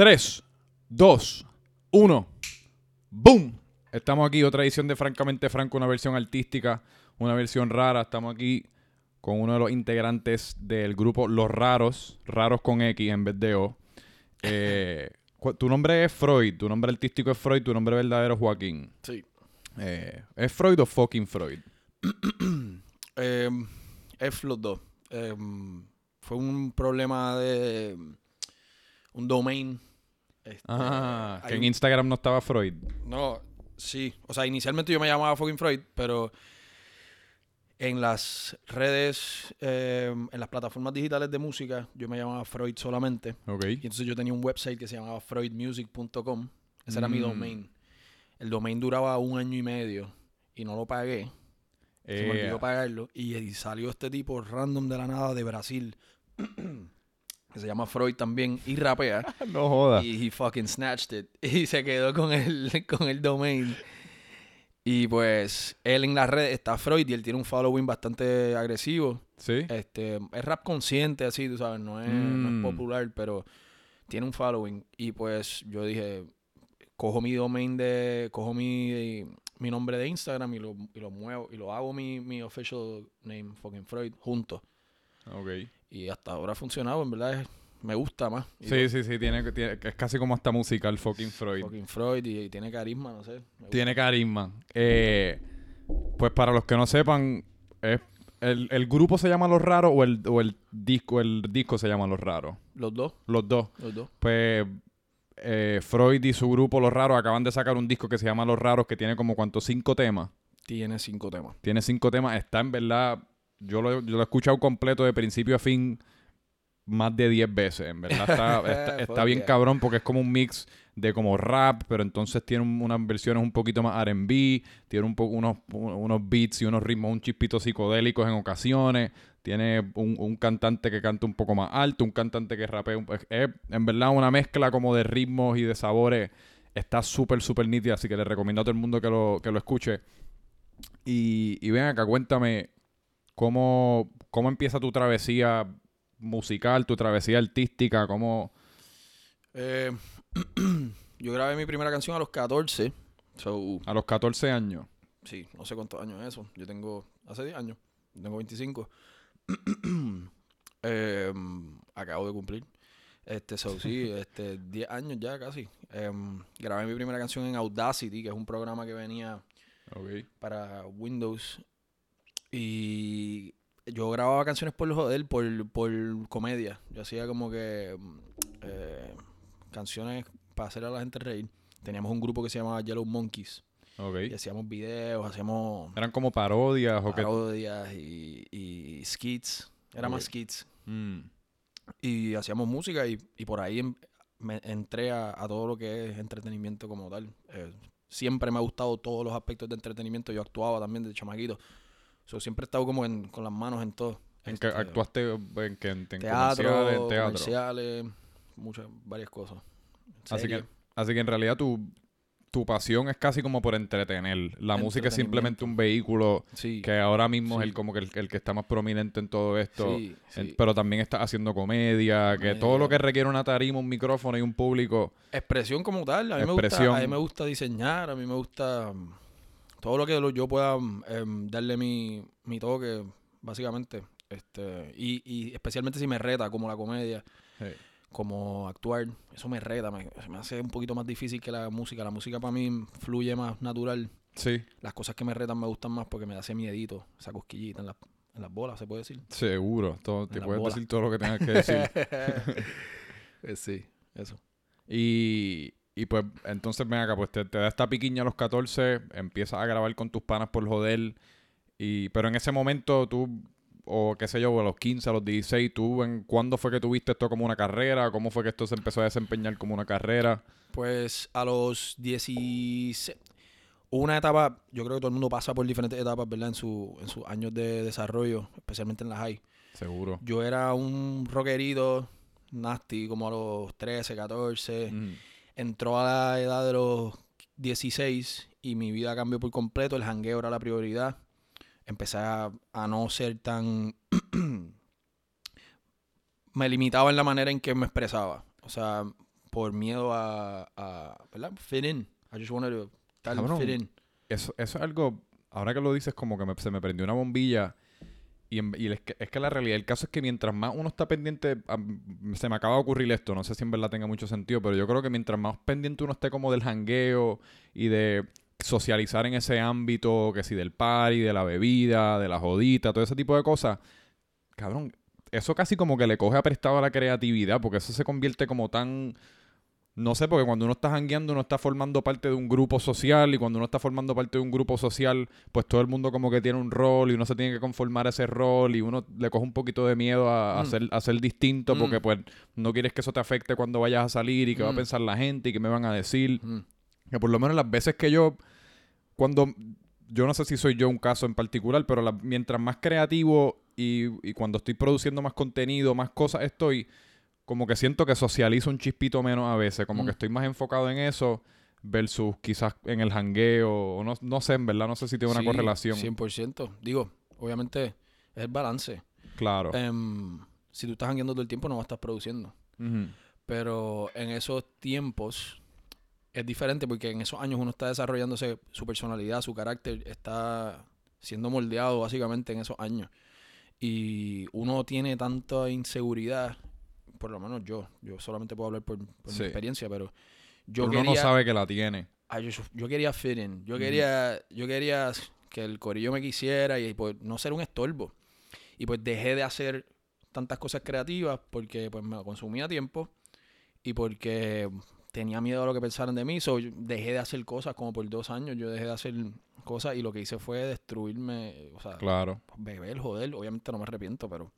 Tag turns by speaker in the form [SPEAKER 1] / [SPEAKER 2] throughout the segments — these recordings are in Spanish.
[SPEAKER 1] 3, 2, 1. ¡Boom! Estamos aquí, otra edición de Francamente Franco, una versión artística, una versión rara. Estamos aquí con uno de los integrantes del grupo Los Raros, Raros con X en vez de O. Eh, tu nombre es Freud, tu nombre artístico es Freud, tu nombre verdadero es Joaquín.
[SPEAKER 2] Sí.
[SPEAKER 1] Eh, ¿Es Freud o fucking Freud?
[SPEAKER 2] Eh, es los dos. Eh, fue un problema de un domain. Este,
[SPEAKER 1] Ah, que en
[SPEAKER 2] un-
[SPEAKER 1] Instagram no estaba Freud.
[SPEAKER 2] No, sí. O sea, inicialmente yo me llamaba fucking Freud, pero en las redes, eh, en las plataformas digitales de música, yo me llamaba Freud solamente.
[SPEAKER 1] Ok.
[SPEAKER 2] Y entonces yo tenía un website que se llamaba freudmusic.com. Ese era mi
[SPEAKER 1] Mm.
[SPEAKER 2] domain. El domain duraba un año y medio y no lo pagué. Se me
[SPEAKER 1] Eh,
[SPEAKER 2] olvidó pagarlo. Y, y salió este tipo random de la nada de Brasil. que se llama Freud también. Y rapea.
[SPEAKER 1] no jodas.
[SPEAKER 2] y he fucking snatched it. Y se quedó con el, con el domain. Y pues él en las redes está Freud y él tiene un following bastante agresivo.
[SPEAKER 1] ¿Sí?
[SPEAKER 2] Este, es rap consciente, así, tú sabes, no es, no es
[SPEAKER 1] Mm.
[SPEAKER 2] popular, pero tiene un following. Y pues yo dije, cojo mi domain de, cojo mi, mi nombre de Instagram y lo, y lo muevo, y lo hago mi, mi official name, fucking Freud, juntos.
[SPEAKER 1] Ok.
[SPEAKER 2] Y hasta ahora ha funcionado, en verdad es- me gusta más. Y
[SPEAKER 1] Sí, sí, sí, tiene, tiene- es casi como hasta musical fucking Freud.
[SPEAKER 2] Fucking Freud y, y tiene carisma, no sé.
[SPEAKER 1] Tiene carisma. Eh, pues para los que no sepan, es- el, el grupo se llama Los Raros o el, o el disco el disco se llama Los Raros.
[SPEAKER 2] Los dos,
[SPEAKER 1] Los dos.
[SPEAKER 2] los dos.
[SPEAKER 1] Pues eh, Freud y su grupo Los Raros acaban de sacar un disco que se llama Los Raros que tiene como cuántos cinco temas.
[SPEAKER 2] Tiene cinco temas.
[SPEAKER 1] Tiene cinco temas. Está en verdad. Yo lo, yo lo he escuchado completo de principio a fin más de 10 veces. En verdad está, está, bien cabrón porque es como un mix de como rap, pero entonces tiene un- unas versiones un poquito más RB. Tiene un unos, unos beats y unos ritmos un chispito psicodélicos en ocasiones. Tiene un, un cantante que canta un poco más alto, un cantante que rapea. un- es, en verdad una mezcla como de ritmos y de sabores. Está súper, súper nítida, así que le recomiendo a todo el mundo que lo, que lo escuche. Y, y ven acá, cuéntame cómo, cómo empieza tu travesía musical, tu travesía artística, cómo...
[SPEAKER 2] Eh, yo grabé mi primera canción a los 14. So,
[SPEAKER 1] A los 14 años.
[SPEAKER 2] sí, no sé cuántos años es eso. Yo tengo, hace 10 años, tengo 25. Eh, acabo de cumplir. Este, so, sí, este, 10 años ya casi. Em, grabé mi primera canción en Audacity, que es un programa que venía para Windows. Y yo grababa canciones por joder, por, por comedia. Yo hacía como que mm, eh, canciones para hacer a la gente reír. Teníamos un grupo que se llamaba Yellow Monkeys.
[SPEAKER 1] Ok.
[SPEAKER 2] Y hacíamos videos, hacíamos
[SPEAKER 1] Eran como parodias o qué.
[SPEAKER 2] parodias y, y skits. Era más skits.
[SPEAKER 1] Mm.
[SPEAKER 2] Y hacíamos música y, y por ahí em- me entré a, a todo lo que es entretenimiento como tal. Eh, siempre me ha gustado todos los aspectos de entretenimiento. Yo actuaba también de chamaquito. So, siempre he estado como en- con las manos en todo.
[SPEAKER 1] ¿En qué
[SPEAKER 2] Este,
[SPEAKER 1] actuaste? ¿En, qué? en, en
[SPEAKER 2] Teatro,
[SPEAKER 1] comerciales, en teatro?
[SPEAKER 2] comerciales, muchas, varias cosas.
[SPEAKER 1] Así que, así que en realidad tu, tu pasión es casi como por entretener. La música es simplemente un vehículo
[SPEAKER 2] Sí,
[SPEAKER 1] que ahora mismo es el como que el, el que está más prominente en todo esto.
[SPEAKER 2] sí,
[SPEAKER 1] pero también estás haciendo comedia, que todo lo que requiere una tarima, un micrófono y un público.
[SPEAKER 2] Expresión como tal. A mí, me gusta, a mí me gusta diseñar, a mí me gusta mm, todo lo que yo pueda mm, em, darle mi, mi toque, básicamente. Este, y, y especialmente si me reta, como la comedia, como actuar, eso me reta, me, me hace un poquito más difícil que la música. La música para mí fluye más natural.
[SPEAKER 1] Sí,
[SPEAKER 2] Las cosas que me retan me gustan más porque me hace miedito, esa cosquillita en, la- en las bolas, se puede decir.
[SPEAKER 1] seguro. Todo, te puedes decir todo lo que tengas que decir.
[SPEAKER 2] Eh, sí, eso.
[SPEAKER 1] y, y pues entonces ven acá, pues te, te da esta piquiña a los 14, empiezas a grabar con tus panas por joder. Y, pero en ese momento tú, o qué sé yo, a los 15, a los 16, tú, en, ¿cuándo fue que tuviste esto como una carrera? ¿Cómo fue que esto se empezó a desempeñar como una carrera?
[SPEAKER 2] Pues a los 16. Hubo una etapa, yo creo que todo el mundo pasa por diferentes etapas, ¿verdad? En, su, en sus años de desarrollo, especialmente en la high.
[SPEAKER 1] Seguro.
[SPEAKER 2] Yo era un rockerito nasty, como a los 13, 14.
[SPEAKER 1] Mm.
[SPEAKER 2] Entró a la edad de los 16 y mi vida cambió por completo. El jangueo era la prioridad. Empecé a, a no ser tan... me limitaba en la manera en que me expresaba. O sea, por miedo a, a ¿verdad? Fit in. I just wanted to estar fit in.
[SPEAKER 1] Eso, eso es algo, ahora que lo dices, como que se me prendió una bombilla. Y, es, que, la realidad, el caso es que mientras más uno está pendiente, se me acaba de ocurrir esto, no sé si en verdad tenga mucho sentido, pero yo creo que mientras más pendiente uno esté como del jangueo y de socializar en ese ámbito, que si del party, de la bebida, de la jodita, todo ese tipo de cosas, cabrón, eso casi como que le coge aprestado a la creatividad, porque eso se convierte como tan no sé, porque cuando uno está jangueando, uno está formando parte de un grupo social y cuando uno está formando parte de un grupo social, pues todo el mundo como que tiene un rol y uno se tiene que conformar a ese rol y uno le coge un poquito de miedo a, mm. ser, distinto porque mm. pues no quieres que eso te afecte cuando vayas a salir y que va a mm. pensar la gente y que me van a decir. Que por lo menos las veces que yo, cuando, yo no sé si soy yo un caso en particular, pero mientras más creativo y, y cuando estoy produciendo más contenido, más cosas estoy como que siento que socializo un chispito menos a veces, como que estoy más enfocado en eso versus quizás en el jangueo, o no, no sé, en verdad, no sé si tiene una correlación.
[SPEAKER 2] 100%. Digo, obviamente es el balance.
[SPEAKER 1] Claro.
[SPEAKER 2] Em, si tú estás jangueando todo el tiempo, no vas a estar produciendo. Pero en esos tiempos es diferente porque en esos años uno está desarrollándose su personalidad, su carácter, está siendo moldeado básicamente en esos años. Y uno tiene tanta inseguridad por lo menos yo, yo solamente puedo hablar por, mi experiencia, pero
[SPEAKER 1] yo Uno no sabe que la tiene.
[SPEAKER 2] yo, quería fit in, yo quería, yo quería que el corillo me quisiera y pues no ser un estorbo. Y pues dejé de hacer tantas cosas creativas porque pues me consumía tiempo y porque tenía miedo a lo que pensaran de mí. So, dejé de hacer cosas como por dos años. Yo dejé de hacer cosas y lo que hice fue destruirme. O sea,
[SPEAKER 1] claro.
[SPEAKER 2] beber, joder. Obviamente no me arrepiento, pero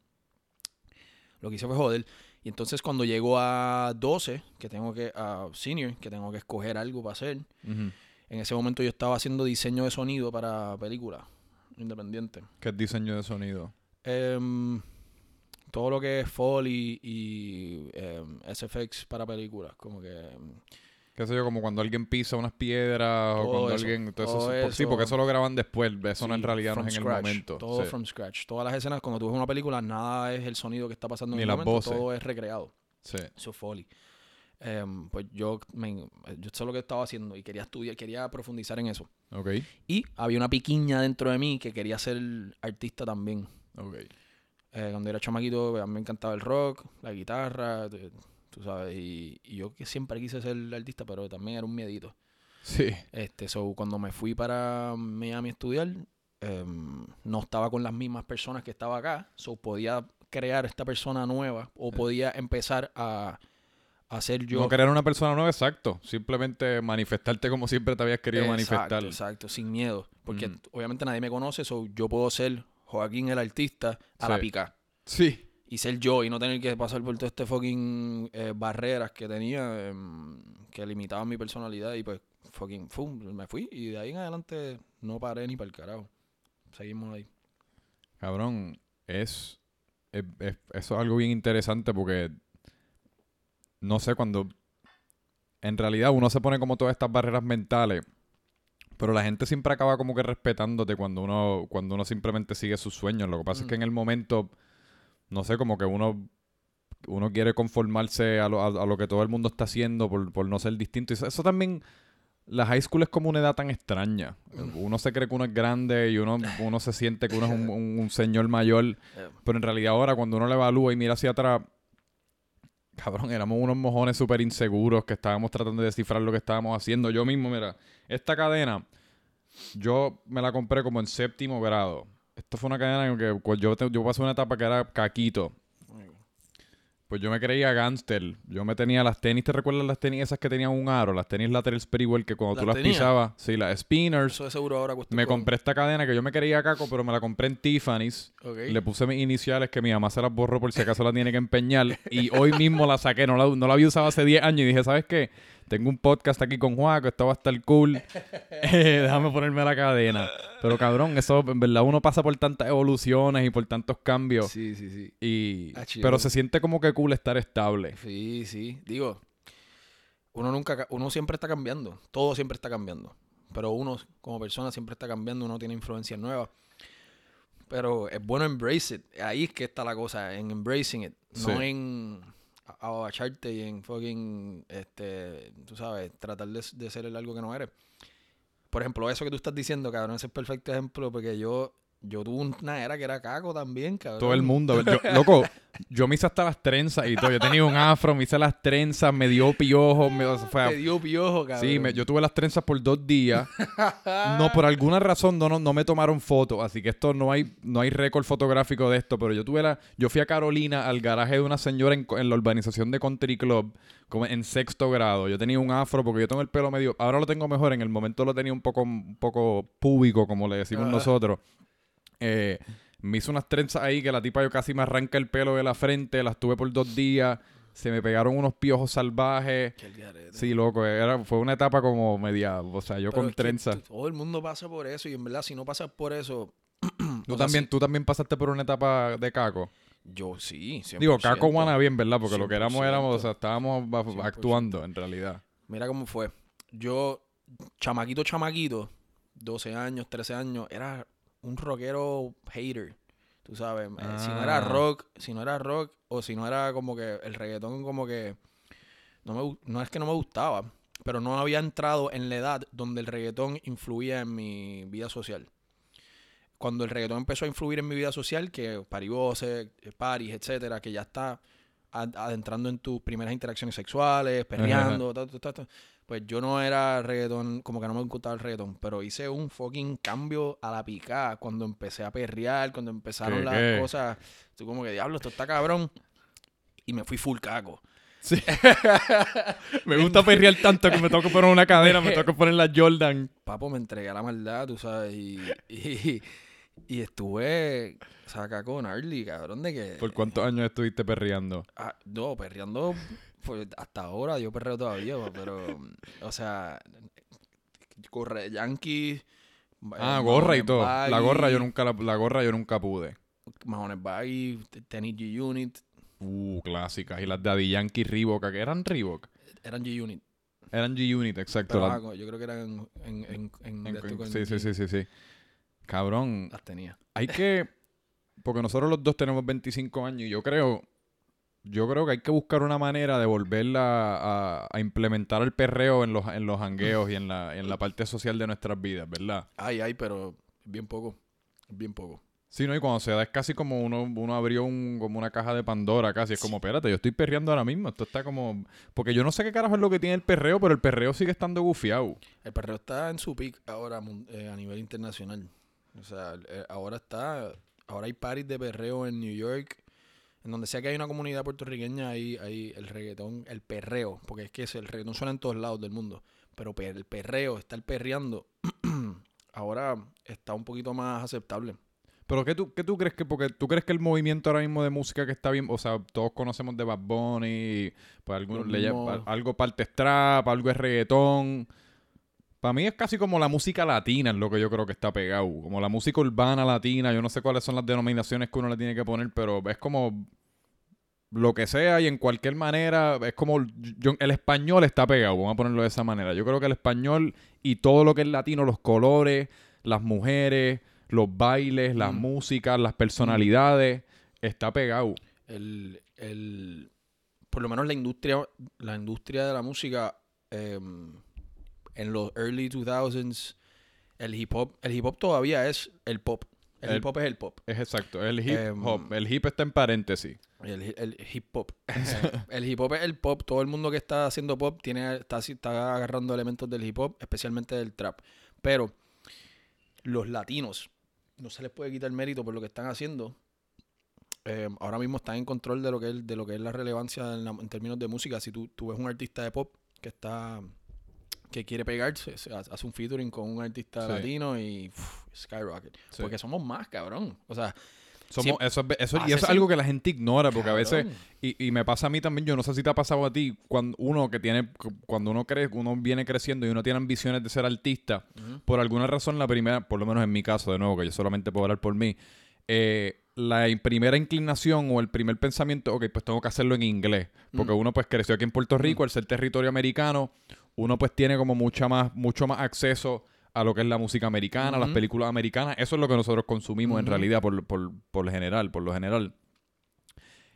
[SPEAKER 2] lo que hice fue joder. Y entonces cuando llego a 12, que tengo que, a senior, que tengo que escoger algo para hacer, en ese momento yo estaba haciendo diseño de sonido para películas independientes.
[SPEAKER 1] ¿Qué es diseño de sonido?
[SPEAKER 2] Em, todo lo que es Foley y em, SFX para películas, como que... Em,
[SPEAKER 1] qué sé yo, como cuando alguien pisa unas piedras o cuando alguien... sí, porque eso lo graban después, eso no en realidad no es en el momento.
[SPEAKER 2] Todo from scratch. Todas las escenas, cuando tú ves una película, nada es el sonido que está pasando en el momento, todo es recreado.
[SPEAKER 1] Sí.
[SPEAKER 2] Eso Foley. Em, pues yo, me, yo sé lo que estaba haciendo y quería estudiar, quería profundizar en eso.
[SPEAKER 1] Ok.
[SPEAKER 2] Y había una piquiña dentro de mí que quería ser artista también.
[SPEAKER 1] Ok.
[SPEAKER 2] Eh, cuando era chamaquito, a mí me encantaba el rock, la guitarra, tú sabes. Y, yo que siempre quise ser artista, pero también era un miedito.
[SPEAKER 1] Sí.
[SPEAKER 2] Este, so, cuando me fui para Miami a estudiar, em, no estaba con las mismas personas que estaba acá, so podía crear esta persona nueva o podía empezar a, hacer yo.
[SPEAKER 1] No crear una persona nueva, exacto. Simplemente manifestarte como siempre te habías querido manifestar.
[SPEAKER 2] Exacto, sin miedo. Porque mm. obviamente nadie me conoce, so yo puedo ser Joaquín el artista a la pica.
[SPEAKER 1] Sí
[SPEAKER 2] y ser yo y no tener que pasar por todo este fucking eh, barreras que tenía em, que limitaban mi personalidad y pues fucking fum, me fui y de ahí en adelante no paré ni para el carajo. Seguimos ahí.
[SPEAKER 1] Cabrón, es, es, eso es algo bien interesante porque no sé cuando en realidad uno se pone como todas estas barreras mentales pero la gente siempre acaba como que respetándote cuando uno cuando uno simplemente sigue sus sueños. Lo que pasa es que mm. en el momento no sé, como que uno, uno quiere conformarse a lo, a, lo que todo el mundo está haciendo por, no ser distinto. Y eso, también, la high school es como una edad tan extraña. Uno se cree que uno es grande y uno, uno se siente que uno es un, señor mayor. Pero en realidad ahora cuando uno le evalúa y mira hacia atrás, cabrón, éramos unos mojones súper inseguros que estábamos tratando de descifrar lo que estábamos haciendo. Yo mismo, mira, esta cadena, yo me la compré como en séptimo grado. Esto fue una cadena en que pues, yo, yo pasé una etapa que era caquito. Pues yo me creía gangster. Yo me tenía las tenis, ¿te recuerdas las tenis esas que tenían un aro? Las tenis lateral Sprewell que cuando tú las pisabas, sí, las spinners.
[SPEAKER 2] Eso de seguro ahora
[SPEAKER 1] Me compré esta cadena que yo me quería caco, pero me la compré en Tiffany's. Le puse mis iniciales que mi mamá se las borró por si acaso la tiene que empeñar. y hoy mismo la saqué. No la, no la había usado hace 10 años y dije, ¿sabes qué? Tengo un podcast aquí con Juaco, esto va a estar cool. Eh, déjame ponerme la cadena. Pero cabrón, eso en verdad uno pasa por tantas evoluciones y por tantos cambios.
[SPEAKER 2] Sí, sí, sí.
[SPEAKER 1] Y, ah, pero se siente como que cool estar estable.
[SPEAKER 2] Sí, sí. Digo, uno nunca, uno siempre está cambiando. Todo siempre está cambiando. Pero uno como persona siempre está cambiando, uno tiene influencias nuevas. Pero es bueno embrace it. Ahí es que está la cosa, en embracing it. No en abacharte y en fucking, este, tú sabes, tratar de, de ser algo que no eres. Por ejemplo, eso que tú estás diciendo, cabrón, ese es perfecto ejemplo porque yo yo tuve una era que era caco también, cabrón.
[SPEAKER 1] Todo el mundo. loco, yo me hice hasta las trenzas y todo. Yo tenía un afro, me hice las trenzas, me dio piojo. Me,
[SPEAKER 2] me dio piojo, cabrón.
[SPEAKER 1] Sí, yo tuve las trenzas por dos días. no, por alguna razón no, no, me tomaron fotos. Así que esto no hay, no hay récord fotográfico de esto. Pero yo tuve la. Yo fui a Carolina al garaje de una señora en, en la urbanización de Country Club, como en sexto grado. Yo tenía un afro porque yo tengo el pelo medio. Ahora lo tengo mejor. En el momento lo tenía un poco, un poco público, como le decimos nosotros. Eh, me hizo unas trenzas ahí que la tipa yo casi me arranca el pelo de la frente, las tuve por dos días. Se me pegaron unos piojos salvajes. Sí, loco. Era, fue una etapa como media. O sea, yo con trenzas.
[SPEAKER 2] Todo el mundo pasa por eso. Y en verdad, si no pasas por eso.
[SPEAKER 1] ¿Tú, también, ¿Tú también pasaste por una etapa de caco?
[SPEAKER 2] Yo sí.
[SPEAKER 1] Digo, caco guana bien, ¿verdad? Porque lo que éramos, éramos. O sea, estábamos actuando en realidad.
[SPEAKER 2] Mira cómo fue. Yo, chamaquito, chamaquito, 12 años, 13 años, era un rockero hater. Tú sabes, eh, si no era ah. rock, si no era rock, o si no era como que el reggaetón como que no, me, no es que no me gustaba, pero no había entrado en la edad donde el reggaetón influía en mi vida social. Cuando el reggaetón empezó a influir en mi vida social, que paribose, paris, etcétera, que ya está adentrando en tus primeras interacciones sexuales, perreando, pues yo no era reggaetón, como que no me gustaba el reggaetón, pero hice un fucking cambio a la picada cuando empecé a perrear, cuando empezaron las cosas. Estoy como que, diablo, esto está cabrón. Y me fui full caco. Sí.
[SPEAKER 1] me gusta perrear tanto que me tengo que poner una cadena, me tengo que poner la Jordan.
[SPEAKER 2] Papo, me entregué la maldad, tú sabes, y, y, estuve, saca con Arlie, cabrón, de que...
[SPEAKER 1] ¿Por cuántos años estuviste perreando?
[SPEAKER 2] Ah, no, perreando pues hasta ahora yo perreo todavía, pero, o sea, corre Yankee.
[SPEAKER 1] Ah, eh, gorra y todo. la gorra yo nunca la, gorra yo nunca pude.
[SPEAKER 2] Mahones Baggy, Tennis G-Unit.
[SPEAKER 1] Uh, clásicas. Y las de Daddy Yankee Reebok, eran Reebok.
[SPEAKER 2] Eran G-Unit.
[SPEAKER 1] Eran G-Unit, exacto.
[SPEAKER 2] yo creo que eran en... en,
[SPEAKER 1] en, sí, sí, sí, sí, sí. Cabrón.
[SPEAKER 2] Las tenía.
[SPEAKER 1] Hay que... Porque nosotros los dos tenemos 25 años y yo creo yo creo que hay que buscar una manera de volverla a, implementar el perreo en los, en los hangueos y en la, en la parte social de nuestras vidas, ¿verdad?
[SPEAKER 2] Ay, ay, pero bien poco. Bien poco.
[SPEAKER 1] Sí, ¿no? Y cuando se da es casi como uno, uno abrió un, como una caja de Pandora casi. Es como, espérate, yo estoy perreando ahora mismo. Esto está como... Porque yo no sé qué carajo es lo que tiene el perreo, pero el perreo sigue estando gufiado.
[SPEAKER 2] El perreo está en su pick ahora eh, a nivel internacional. O sea, eh, ahora está... Ahora hay parties de perreo en New York en donde sea que hay una comunidad puertorriqueña, hay, hay el reggaetón, el perreo, porque es que el reggaetón suena en todos lados del mundo, pero el perreo, estar perreando, ahora está un poquito más aceptable.
[SPEAKER 1] Pero ¿qué tú, qué tú crees que, porque tú crees que el movimiento ahora mismo de música que está bien, o sea, todos conocemos de Bad Bunny, pues le, algo parte strap, algo es reggaetón. Para mí es casi como la música latina, es lo que yo creo que está pegado. Como la música urbana latina. Yo no sé cuáles son las denominaciones que uno le tiene que poner, pero es como lo que sea y en cualquier manera. Es como. el español está pegado, vamos a ponerlo de esa manera. Yo creo que el español y todo lo que es latino, los colores, las mujeres, los bailes, las mm. músicas, las personalidades, está pegado.
[SPEAKER 2] El, el, por lo menos la industria, la industria de la música. Em, en los early 2000s, el hip hop, el hip hop todavía es el pop. El, hip hop es el pop.
[SPEAKER 1] Es exacto, el hip em, hop. El hip está en paréntesis.
[SPEAKER 2] El, hip hop. el hip hop es el pop. Todo el mundo que está haciendo pop tiene, está, está agarrando elementos del hip hop, especialmente del trap. Pero los latinos, no se les puede quitar mérito por lo que están haciendo. Em, ahora mismo están en control de lo que es, de lo que es la relevancia en, términos de música. Si tú, tú ves un artista de pop que está que quiere pegarse, hace un featuring con un artista latino y skyrocket. Porque somos más, cabrón. O sea,
[SPEAKER 1] somos, eso, eso, y eso es algo que la gente ignora, porque a veces, y, y, me pasa a mí también, yo no sé si te ha pasado a ti, cuando uno que tiene, cuando uno cree, uno viene creciendo y uno tiene ambiciones de ser artista, por alguna razón la primera, por lo menos en mi caso, de nuevo, que yo solamente puedo hablar por mí, eh, la primera inclinación o el primer pensamiento, ok, pues tengo que hacerlo en inglés, porque uno pues creció aquí en Puerto Rico, al ser territorio americano, uno pues tiene como mucha más, mucho más acceso a lo que es la música americana, las películas americanas. Eso es lo que nosotros consumimos en realidad por, por, por, lo general, por lo general.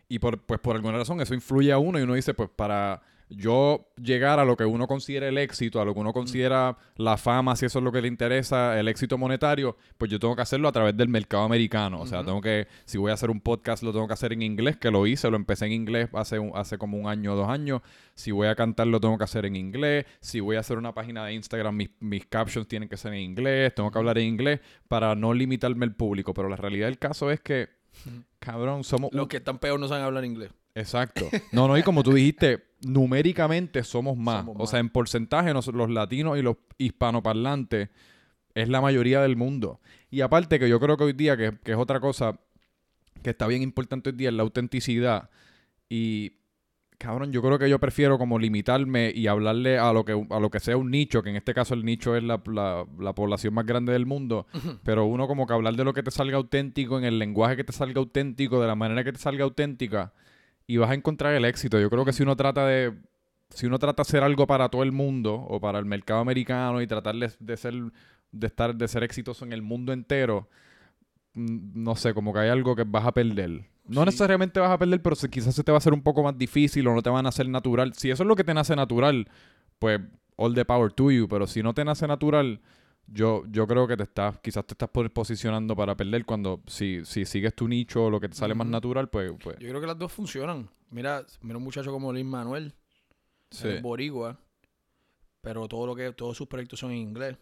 [SPEAKER 1] Y por, pues por alguna razón eso influye a uno y uno dice, pues para yo llegar a lo que uno considera el éxito, a lo que uno considera la fama, si eso es lo que le interesa, el éxito monetario, pues yo tengo que hacerlo a través del mercado americano. O sea, tengo que, si voy a hacer un podcast, lo tengo que hacer en inglés, que lo hice, lo empecé en inglés hace, hace como un año o dos años. Si voy a cantar, lo tengo que hacer en inglés. Si voy a hacer una página de Instagram, mis, mis captions tienen que ser en inglés, tengo que hablar en inglés para no limitarme el público. Pero la realidad del caso es que, cabrón, somos...
[SPEAKER 2] Los que están peor no saben hablar inglés.
[SPEAKER 1] Exacto. No, no, y como tú dijiste, numéricamente somos más. o sea, en porcentaje los latinos y los hispanoparlantes es la mayoría del mundo. Y aparte que yo creo que hoy día, que, es otra cosa que está bien importante hoy día, es la autenticidad. Y, cabrón, yo creo que yo prefiero como limitarme y hablarle a lo que, a lo que sea un nicho, que en este caso el nicho es la, la población más grande del mundo, pero uno como que hablar de lo que te salga auténtico, en el lenguaje que te salga auténtico, de la manera que te salga auténtica y vas a encontrar el éxito. Yo creo que si uno trata de si uno trata de hacer algo para todo el mundo o para el mercado americano y tratar de, ser de estar de ser exitoso en el mundo entero, mm, no sé, como que hay algo que vas a perder. No necesariamente vas a perder, pero quizás se te va a hacer un poco más difícil o no te van a hacer natural. Si eso es lo que te nace natural, pues all the power to you, pero si no te nace natural, yo, yo creo que te estás, quizás te estás posicionando para perder cuando si, si sigues tu nicho o lo que te sale más natural, pues, pues,
[SPEAKER 2] Yo creo que las dos funcionan. Mira, mira un muchacho como Luis Manuel, sí. boricua, pero todo lo que, todos sus proyectos son en inglés.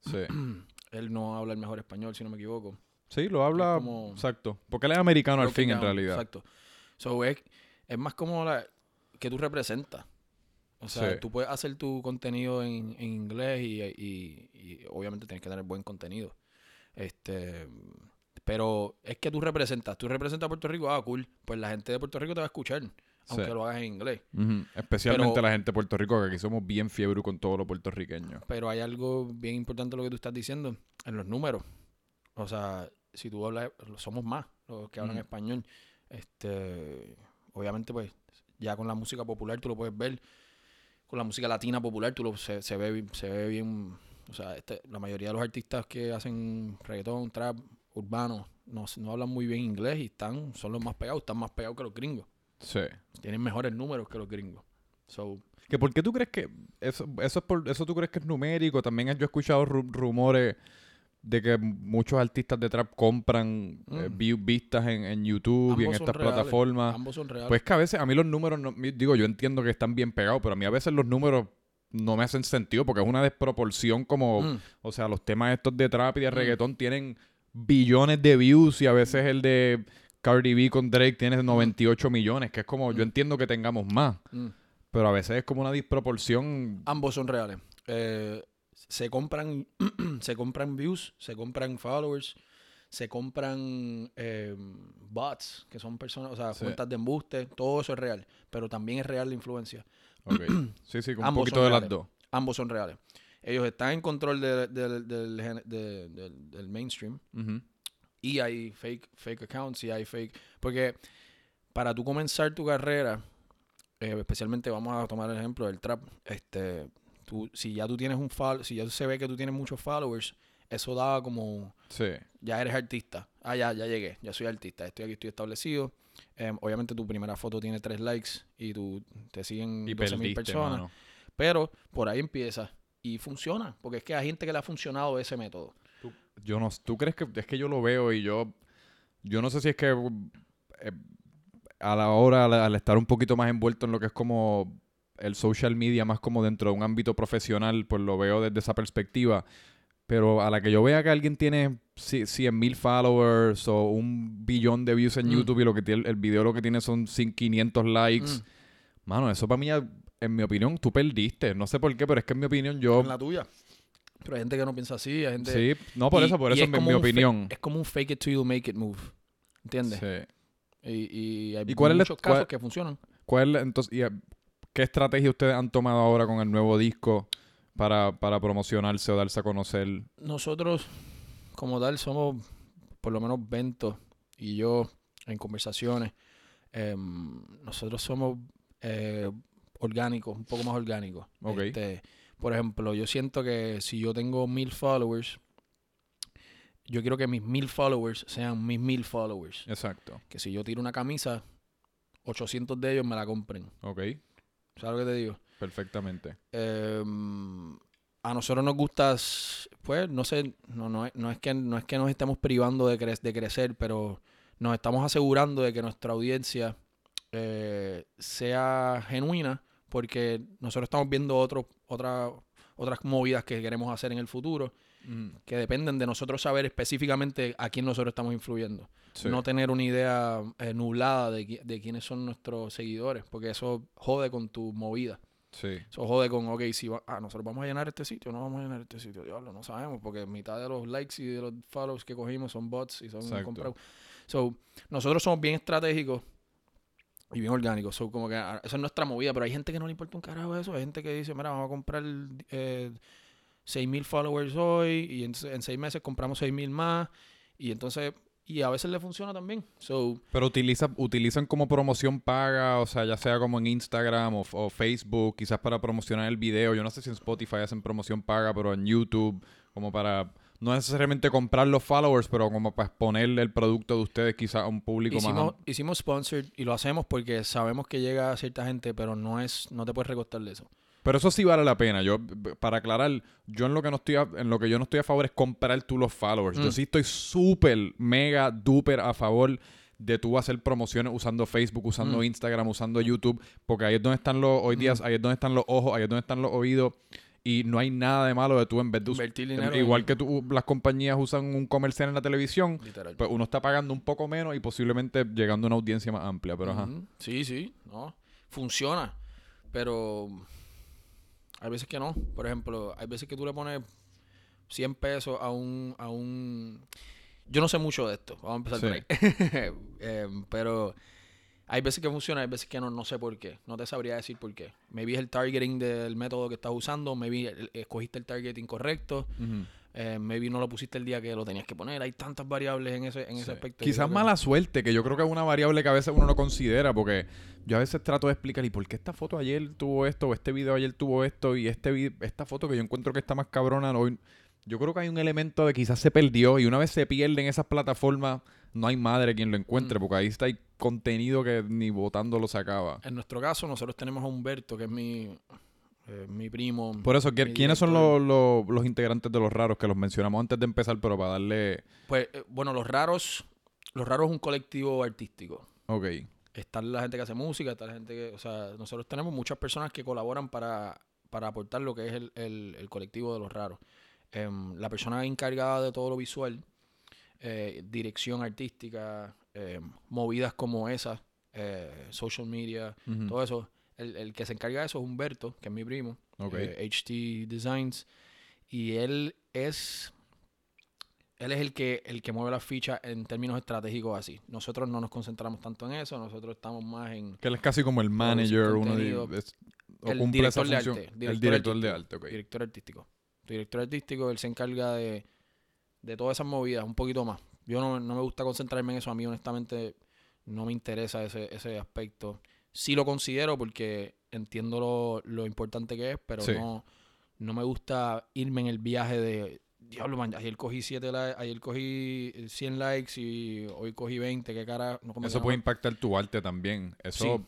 [SPEAKER 2] Sí. él no habla el mejor español, si no me equivoco.
[SPEAKER 1] Sí, lo habla, exacto. Porque él es americano al fin, en realidad. Exacto.
[SPEAKER 2] So, es, es más como la que tú representas. O sea, tú puedes hacer tu contenido en, inglés y, obviamente tienes que tener buen contenido. Este, pero es que tú representas, tú representas a Puerto Rico, ah, cool, pues la gente de Puerto Rico te va a escuchar, aunque lo hagas en inglés.
[SPEAKER 1] Especialmente la gente de Puerto Rico, que aquí somos bien fiebre con todos los puertorriqueños.
[SPEAKER 2] Pero hay algo bien importante lo que tú estás diciendo, en los números. O sea, si tú hablas, somos más los que hablan español. Este, obviamente, pues, ya con la música popular tú lo puedes ver con la música latina popular, tú lo, se, se, ve, se ve bien. O sea, este, la mayoría de los artistas que hacen reggaetón, trap, urbano, no, no hablan muy bien inglés y están, son los más pegados, están más pegados que los gringos. Sí. Tienen mejores números que los gringos. So,
[SPEAKER 1] ¿Que ¿Por qué tú crees que eso, eso, es por, eso tú crees que es numérico? También yo he escuchado rumores de que muchos artistas de trap compran eh, mm. vistas en, YouTube y en estas plataformas.
[SPEAKER 2] Ambos son reales.
[SPEAKER 1] Pues que a veces a mí los números, no, digo, yo entiendo que están bien pegados, pero a mí a veces los números no me hacen sentido porque es una desproporción como, mm. o sea, los temas estos de trap y de mm. reggaetón tienen billones de views y a veces el de Cardi B con Drake tiene 98 millones, que es como, yo entiendo que tengamos más, pero a veces es como una disproporción.
[SPEAKER 2] Ambos son reales. Eh, se compran, se compran views, se compran followers, se compran eh, bots, que son personas, o sea, cuentas de embuste, todo eso es real, pero también es real la influencia.
[SPEAKER 1] Sí, sí, con un poquito de las dos.
[SPEAKER 2] Ambos son reales. Ellos están en control del, mainstream y hay fake, fake accounts y hay fake... Porque para tú comenzar tu carrera, eh, especialmente vamos a tomar el ejemplo del trap, este si ya tú tienes un follow, si ya se ve que tú tienes muchos followers, eso da como sí. ya eres artista. Ah, ya, ya llegué, ya soy artista, estoy aquí, estoy establecido. Em, obviamente tu primera foto tiene tres likes y tú te siguen 12 mil personas. Pero por ahí empieza y funciona, porque es que hay gente que le ha funcionado ese método.
[SPEAKER 1] ¿Tú, yo no, ¿Tú crees que es que yo lo veo y yo, yo no sé si es que eh, a la hora, al estar un poquito más envuelto en lo que es como el social media más como dentro de un ámbito profesional, pues lo veo desde esa perspectiva. Pero a la que yo vea que alguien tiene 100 mil followers o un billón de views en mm. YouTube y lo que tiene, el video lo que tiene son 500 likes, mm. mano, eso para mí, en mi opinión, tú perdiste. No sé por qué, pero es que en mi opinión yo...
[SPEAKER 2] En la tuya. Pero hay gente que no piensa así, hay gente...
[SPEAKER 1] Sí, no por eso, por eso en mi opinión.
[SPEAKER 2] Es como un fake it till you make it move. ¿Entiendes? Sí. Y, hay muchos casos que funcionan.
[SPEAKER 1] ¿Cuál entonces ¿Qué estrategia ustedes han tomado ahora con el nuevo disco para, promocionarse o darse a conocer?
[SPEAKER 2] Nosotros, como tal, somos por lo menos Bento y yo en conversaciones. Em, nosotros somos eh, orgánicos, un poco más orgánicos. Este, por ejemplo, yo siento que si yo tengo mil followers, yo quiero que mis mil followers sean mis mil followers.
[SPEAKER 1] Exacto.
[SPEAKER 2] Que si yo tiro una camisa, 800 de ellos me la compren.
[SPEAKER 1] Ok.
[SPEAKER 2] ¿Sabes lo que te digo?
[SPEAKER 1] Perfectamente.
[SPEAKER 2] Em, a nosotros nos gusta, pues, no sé, no, no, es, no, es, que, no es que nos estemos privando de, de crecer, pero nos estamos asegurando de que nuestra audiencia eh, sea genuina, porque nosotros estamos viendo otro, otra, otras movidas que queremos hacer en el futuro, que dependen de nosotros saber específicamente a quién nosotros estamos influyendo. No tener una idea eh, nublada de, de quiénes son nuestros seguidores, porque eso jode con tu movida.
[SPEAKER 1] Sí.
[SPEAKER 2] Eso jode con, ok, si ah, nosotros vamos a llenar este sitio, no vamos a llenar este sitio, diablo, no sabemos, porque mitad de los likes y de los follows que cogimos son bots y son comprados. So, nosotros somos bien estratégicos y bien orgánicos. So, como que ah, esa es nuestra movida, pero hay gente que no le importa un carajo eso. Hay gente que dice, mira, vamos a comprar eh, 6.000 followers hoy y en, en seis meses compramos 6.000 más. Y entonces y a veces le funciona también. So,
[SPEAKER 1] Pero utiliza, utilizan como promoción paga, o sea, ya sea como en Instagram o, Facebook, quizás para promocionar el video. Yo no sé si en Spotify hacen promoción paga, pero en YouTube, como para no necesariamente comprar los followers, pero como para exponerle el producto de ustedes quizás a un público
[SPEAKER 2] más. Hicimos sponsored y lo hacemos porque sabemos que llega a cierta gente, pero no es, no te puedes recostar de eso.
[SPEAKER 1] Pero eso sí vale la pena. Yo, para aclarar, yo en lo que no estoy a, en lo que yo no estoy a favor es comprar tú los followers. Yo mm. sí estoy súper, mega, duper a favor de tú hacer promociones usando Facebook, usando mm. Instagram, usando YouTube, porque ahí es donde están los, hoy días, mm. ahí es donde están los ojos, ahí es donde están los oídos. Y no hay nada de malo de tú en vez de
[SPEAKER 2] Invertir dinero
[SPEAKER 1] igual que tú, las compañías usan un comercial en la televisión, pues uno está pagando un poco menos y posiblemente llegando a una audiencia más amplia, pero ajá.
[SPEAKER 2] Sí, sí, no, funciona, pero hay veces que no. Por ejemplo, hay veces que tú le pones 100 pesos a un, a un... Yo no sé mucho de esto, vamos a empezar por ahí. Em, pero hay veces que funciona, hay veces que no, no sé por qué. No te sabría decir por qué. Maybe es el targeting del método que estás usando, maybe escogiste el target incorrecto. Eh, maybe no lo pusiste el día que lo tenías que poner. Hay tantas variables en ese, en ese aspecto.
[SPEAKER 1] Quizás mala suerte, que yo creo que es una variable que a veces uno no considera, porque yo a veces trato de explicar, ¿y por qué esta foto ayer tuvo esto, o este video ayer tuvo esto, y este esta foto que yo encuentro que está más cabrona hoy? Yo creo que hay un elemento de quizás se perdió, y una vez se pierde en esas plataformas, no hay madre quien lo encuentre, mm. porque ahí está el contenido que ni votando lo sacaba.
[SPEAKER 2] En nuestro caso, nosotros tenemos a Humberto, que es mi eh, mi primo.
[SPEAKER 1] Por eso, ¿quiénes son los, integrantes de los raros que los mencionamos antes de empezar, pero para darle.
[SPEAKER 2] Pues, eh, bueno, los raros. Los raros es un colectivo artístico.
[SPEAKER 1] Ok.
[SPEAKER 2] Está la gente que hace música, está la gente que. O sea, nosotros tenemos muchas personas que colaboran para, para aportar lo que es el, colectivo de los raros. Em, la persona encargada de todo lo visual, eh, dirección artística, em, movidas como esas, social media, todo eso el, que se encarga de eso es Humberto, que es mi primo, HT eh, Designs, y él es él es el que el que mueve la ficha en términos estratégicos así. Nosotros no nos concentramos tanto en eso, nosotros estamos más en
[SPEAKER 1] que él es casi como el manager, uno de,
[SPEAKER 2] el director de arte,
[SPEAKER 1] el director de arte,
[SPEAKER 2] Director artístico. Director artístico, él se encarga de, de todas esas movidas, un poquito más. Yo no, no me gusta concentrarme en eso, a mí honestamente no me interesa ese, ese aspecto sí lo considero porque entiendo lo, importante que es, pero no, no me gusta irme en el viaje de, diablo, man, ayer cogí 7 likes, ayer cogí 100 likes y hoy cogí 20, qué cara.
[SPEAKER 1] Eso puede impactar tu arte también. Eso,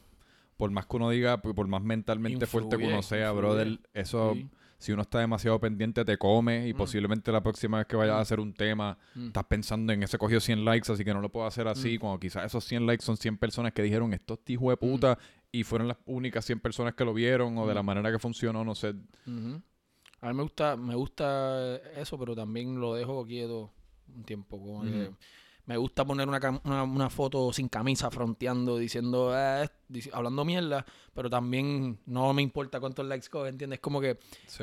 [SPEAKER 1] por más que uno diga, por más mentalmente fuerte que uno sea, brother, eso si uno está demasiado pendiente, te come y mm. posiblemente la próxima vez que vayas a mm. hacer un tema, mm. estás pensando en ese cogido 100 likes, así que no lo puedo hacer así. Cuando quizás esos 100 likes son 100 personas que dijeron esto es hijo de puta y fueron las únicas 100 personas que lo vieron o de la manera que funcionó, no sé.
[SPEAKER 2] A mí me gusta, me gusta eso, pero también lo dejo quieto un tiempo. Como me gusta poner una, una, foto sin camisa, fronteando, diciendo, ah, hablando mierda, pero también no me importa cuántos likes coge, ¿entiendes? Como que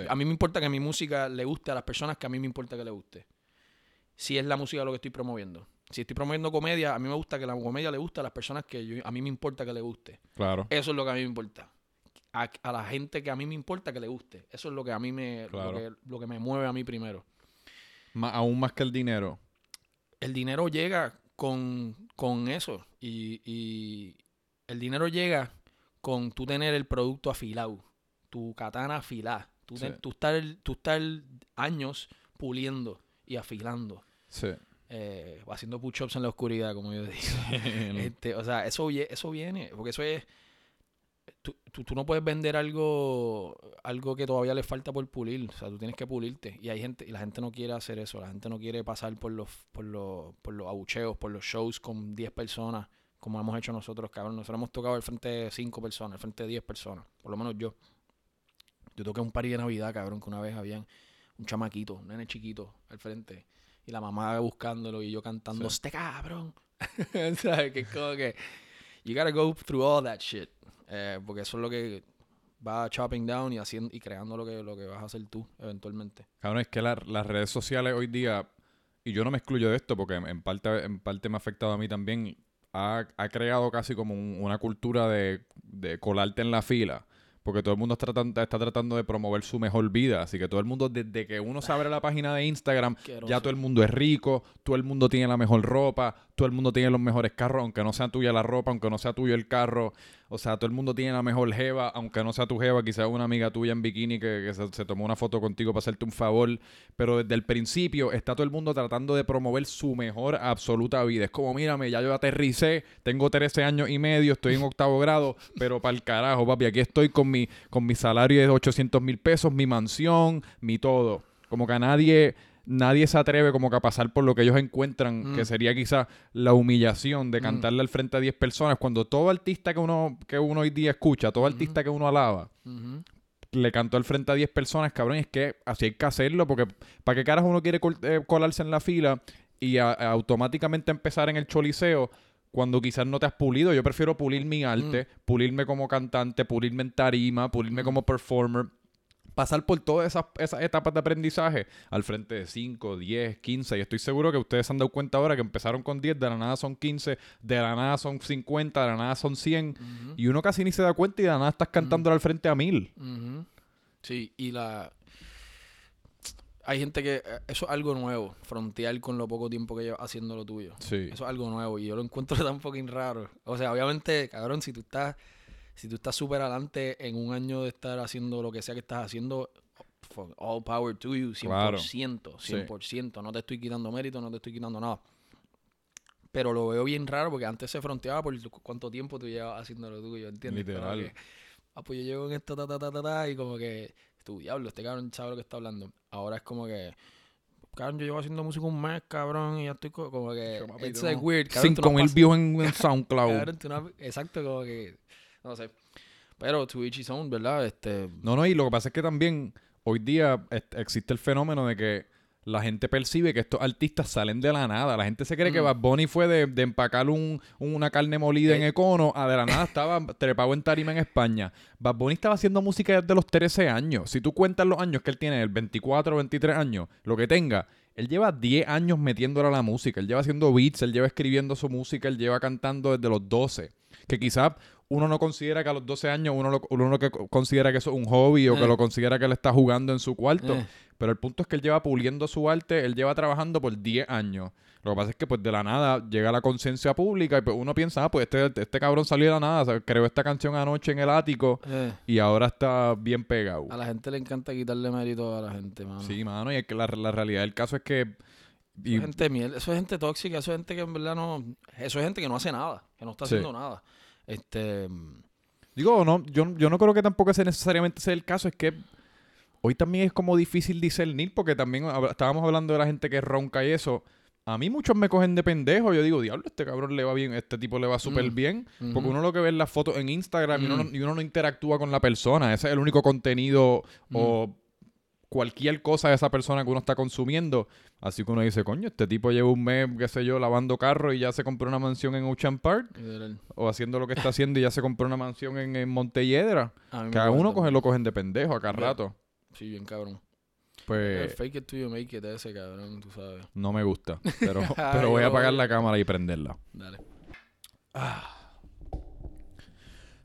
[SPEAKER 2] a mí me importa que mi música le guste a las personas que a mí me importa que le guste. Si es la música lo que estoy promoviendo. Si estoy promoviendo comedia, a mí me gusta que la comedia le guste a las personas que a mí me importa que le guste.
[SPEAKER 1] Claro.
[SPEAKER 2] Eso es lo que a mí me importa. A, la gente que a mí me importa que le guste. Eso es lo que a mí me, lo, que, lo que me mueve a mí primero.
[SPEAKER 1] aún más que el dinero
[SPEAKER 2] el dinero llega con, eso. Y, el dinero llega con tú tener el producto afilado, tu katana afilada. Tú, estar, tú estar años puliendo y afilando.
[SPEAKER 1] Sí.
[SPEAKER 2] eh, haciendo push-ups en la oscuridad, como yo digo. este, o sea, eso, eso viene, porque eso es... Tú, tú, no puedes vender algo algo que todavía le falta por pulir. O sea, tú tienes que pulirte. Y hay gente, y la gente no quiere hacer eso. La gente no quiere pasar por los, por los, por los abucheos, por los shows con 10 personas, como hemos hecho nosotros, cabrón. Nosotros hemos tocado al frente de 5 personas, al frente de 10 personas. Por lo menos yo. Yo toqué un party de Navidad, cabrón, que una vez habían un chamaquito, un nene chiquito al frente. Y la mamá buscándolo y yo cantando, este cabrón. ¿Sabes? Que es como que. You gotta go through all that shit. Eh, porque eso es lo que va chopping down y haciendo y creando lo que, lo que vas a hacer tú eventualmente.
[SPEAKER 1] Cabrón, es que las redes sociales hoy día, y yo no me excluyo de esto porque en parte, en parte me ha afectado a mí también, ha, creado casi como una cultura de, de colarte en la fila porque todo el mundo está tratando, está tratando de promover su mejor vida. Así que todo el mundo, desde que uno se abre la página de Instagram, ya todo el mundo es rico, todo el mundo tiene la mejor ropa, todo el mundo tiene los mejores carros, aunque no sea tuya la ropa, aunque no sea tuyo el carro. O sea, todo el mundo tiene la mejor jeva, aunque no sea tu jeva, quizás una amiga tuya en bikini que, se, tomó una foto contigo para hacerte un favor. Pero desde el principio está todo el mundo tratando de promover su mejor absoluta vida. Es como, mírame, ya yo aterricé, tengo 13 años y medio, estoy en octavo grado, pero para el carajo, papi, aquí estoy con mi, con mi salario de 800 mil pesos, mi mansión, mi todo. Como que a nadie nadie se atreve como que a pasar por lo que ellos encuentran, que mm. sería quizás la humillación de mm. cantarle al frente a 10 personas, cuando todo artista que uno, que uno hoy día escucha, todo artista que uno alaba, le cantó al frente a 10 personas, cabrón, es que así hay que hacerlo, porque ¿para qué caras uno quiere eh, colarse en la fila y automáticamente empezar en el choliseo? cuando quizás no te has pulido. Yo prefiero pulir mi arte, mm. pulirme como cantante, pulirme en tarima, pulirme como performer, pasar por todas esas, esas, etapas de aprendizaje al frente de 5, 10, 15. Y estoy seguro que ustedes se han dado cuenta ahora que empezaron con 10, de la nada son 15, de la nada son 50, de la nada son 100. Y uno casi ni se da cuenta y de la nada estás cantando al frente a 1000.
[SPEAKER 2] Sí, y la... Hay gente que... Eh, eso es algo nuevo, frontear con lo poco tiempo que llevas haciendo lo tuyo. Sí. Eso es algo nuevo y yo lo encuentro tan fucking raro. O sea, obviamente, cabrón, si tú estás si tú estás súper adelante en un año de estar haciendo lo que sea que estás haciendo, all power to you, 100%, 100%. No te estoy quitando mérito, no te estoy quitando nada. Pero lo veo bien raro porque antes se fronteaba por cuánto tiempo tú llevas haciendo lo tuyo, ¿entiendes? Literal. ah, pues yo llego en esto, ta, ta, ta, ta, ta, y como que, tu diablo, este cabrón sabe lo que está hablando. Ahora es como que, cabrón, yo llevo haciendo música un mes, cabrón, y ya estoy como que, it's like weird.
[SPEAKER 1] 5.000 views en, SoundCloud.
[SPEAKER 2] exacto, como que no sé. Pero to each his own, ¿verdad? Este...
[SPEAKER 1] No, no, y lo que pasa es que también hoy día existe el fenómeno de que la gente percibe que estos artistas salen de la nada. La gente se cree que. Bad Bunny fue de, empacar un, una carne molida en eh. Econo a de la nada estaba trepado en tarima en España. Bad Bunny estaba haciendo música desde los 13 años. Si tú cuentas los años que él tiene, el 24 o 23 años, lo que tenga, él lleva 10 años metiéndole a la música. Él lleva haciendo beats, él lleva escribiendo su música, él lleva cantando desde los 12. Que quizás uno no considera que a los 12 años uno, lo, uno que considera que eso es un hobby o que eh. lo considera que él está jugando en su cuarto. Eh. Pero el punto es que él lleva puliendo su arte, él lleva trabajando por 10 años. Lo que pasa es que pues de la nada llega la conciencia pública y pues uno piensa, ah, pues este, este cabrón salió de la nada, creó esta canción anoche en el ático eh. y ahora está bien pegado.
[SPEAKER 2] A la gente le encanta quitarle mérito a la gente, mano.
[SPEAKER 1] Sí, mano, y es que la, realidad del caso es que...
[SPEAKER 2] Eso, es gente eso es gente tóxica, eso es gente que en verdad no... Eso es gente que no hace nada, que no está haciendo nada. Este.
[SPEAKER 1] Digo, no, yo, yo no creo que tampoco sea necesariamente sea el caso, es que hoy también es como difícil discernir, porque también estábamos hablando de la gente que ronca y eso. A mí muchos me cogen de pendejo. Yo digo, diablo, este cabrón le va bien, este tipo le va súper mm, bien. Porque uno lo que ve en las fotos en Instagram y, uno mm. y, uno no, interactúa con la persona. Ese es el único contenido o mm cualquier cosa de esa persona que uno está consumiendo. Así que uno dice, coño, este tipo lleva un mes, qué sé yo, lavando carro y ya se compró una mansión en Ocean Park. O haciendo lo que está haciendo y ya se compró una mansión en, en Montelledra. Cada uno coge, lo cogen de pendejo acá rato.
[SPEAKER 2] Sí, bien cabrón.
[SPEAKER 1] Pues...
[SPEAKER 2] fake it you make it ese cabrón, tú sabes.
[SPEAKER 1] No me gusta. Pero, pero voy a apagar la cámara y prenderla.
[SPEAKER 2] Dale.
[SPEAKER 1] Ah.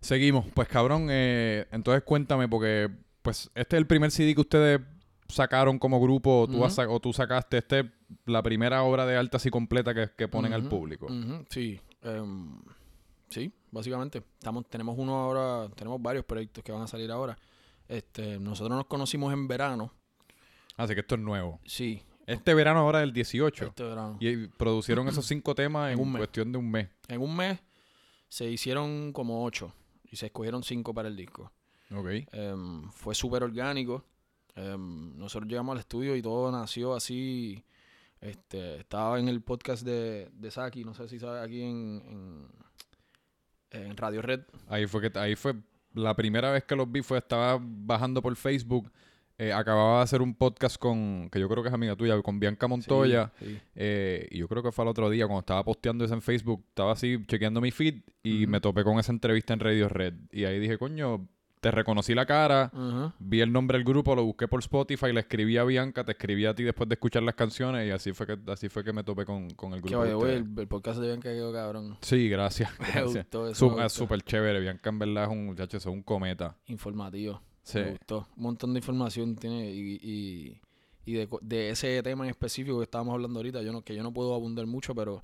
[SPEAKER 1] Seguimos. Pues cabrón, eh, entonces cuéntame porque pues este es el primer CD que ustedes sacaron como grupo o tú, o tú sacaste. Este la primera obra de arte así completa que, ponen al público.
[SPEAKER 2] Sí. Em, sí, básicamente. Estamos, tenemos uno ahora, tenemos varios proyectos que van a salir ahora. Este, nosotros nos conocimos en verano.
[SPEAKER 1] Así que esto es nuevo.
[SPEAKER 2] Sí.
[SPEAKER 1] Este verano ahora del 18.
[SPEAKER 2] Este verano.
[SPEAKER 1] Y producieron esos cinco temas en,
[SPEAKER 2] En un mes.
[SPEAKER 1] cuestión de un mes.
[SPEAKER 2] En un mes se hicieron como ocho y se escogieron cinco para el disco.
[SPEAKER 1] Ok.
[SPEAKER 2] Em, fue súper orgánico. Em, nosotros llegamos al estudio y todo nació así. Este, estaba en el podcast de, de Saki, no sé si sabes, aquí en, en, en Radio Red.
[SPEAKER 1] Ahí fue que ahí fue la primera vez que los vi fue estaba bajando por Facebook. eh, acababa de hacer un podcast con, que yo creo que es amiga tuya, con Bianca Montoya.
[SPEAKER 2] Sí, sí.
[SPEAKER 1] eh, y yo creo que fue el otro día cuando estaba posteando eso en Facebook. Estaba así chequeando mi feed y me topé con esa entrevista en Radio Red. Y ahí dije, coño, te reconocí la cara. Vi el nombre del grupo, lo busqué por Spotify, le escribí a Bianca, te escribí a ti después de escuchar las canciones y así fue que, así fue que me topé con, con el
[SPEAKER 2] Que
[SPEAKER 1] grupo.
[SPEAKER 2] güey,
[SPEAKER 1] ustedes.
[SPEAKER 2] el, el podcast de Bianca quedó cabrón.
[SPEAKER 1] Sí, gracias.
[SPEAKER 2] Me
[SPEAKER 1] gracias.
[SPEAKER 2] gustó eso. Me
[SPEAKER 1] es
[SPEAKER 2] gustó.
[SPEAKER 1] súper chévere. Bianca en verdad es un muchacho, es un cometa.
[SPEAKER 2] Informativo.
[SPEAKER 1] Sí.
[SPEAKER 2] Me gustó. Un montón de información tiene y, y, y de, de ese tema en específico que estábamos hablando ahorita, yo no, que yo no puedo abundar mucho, pero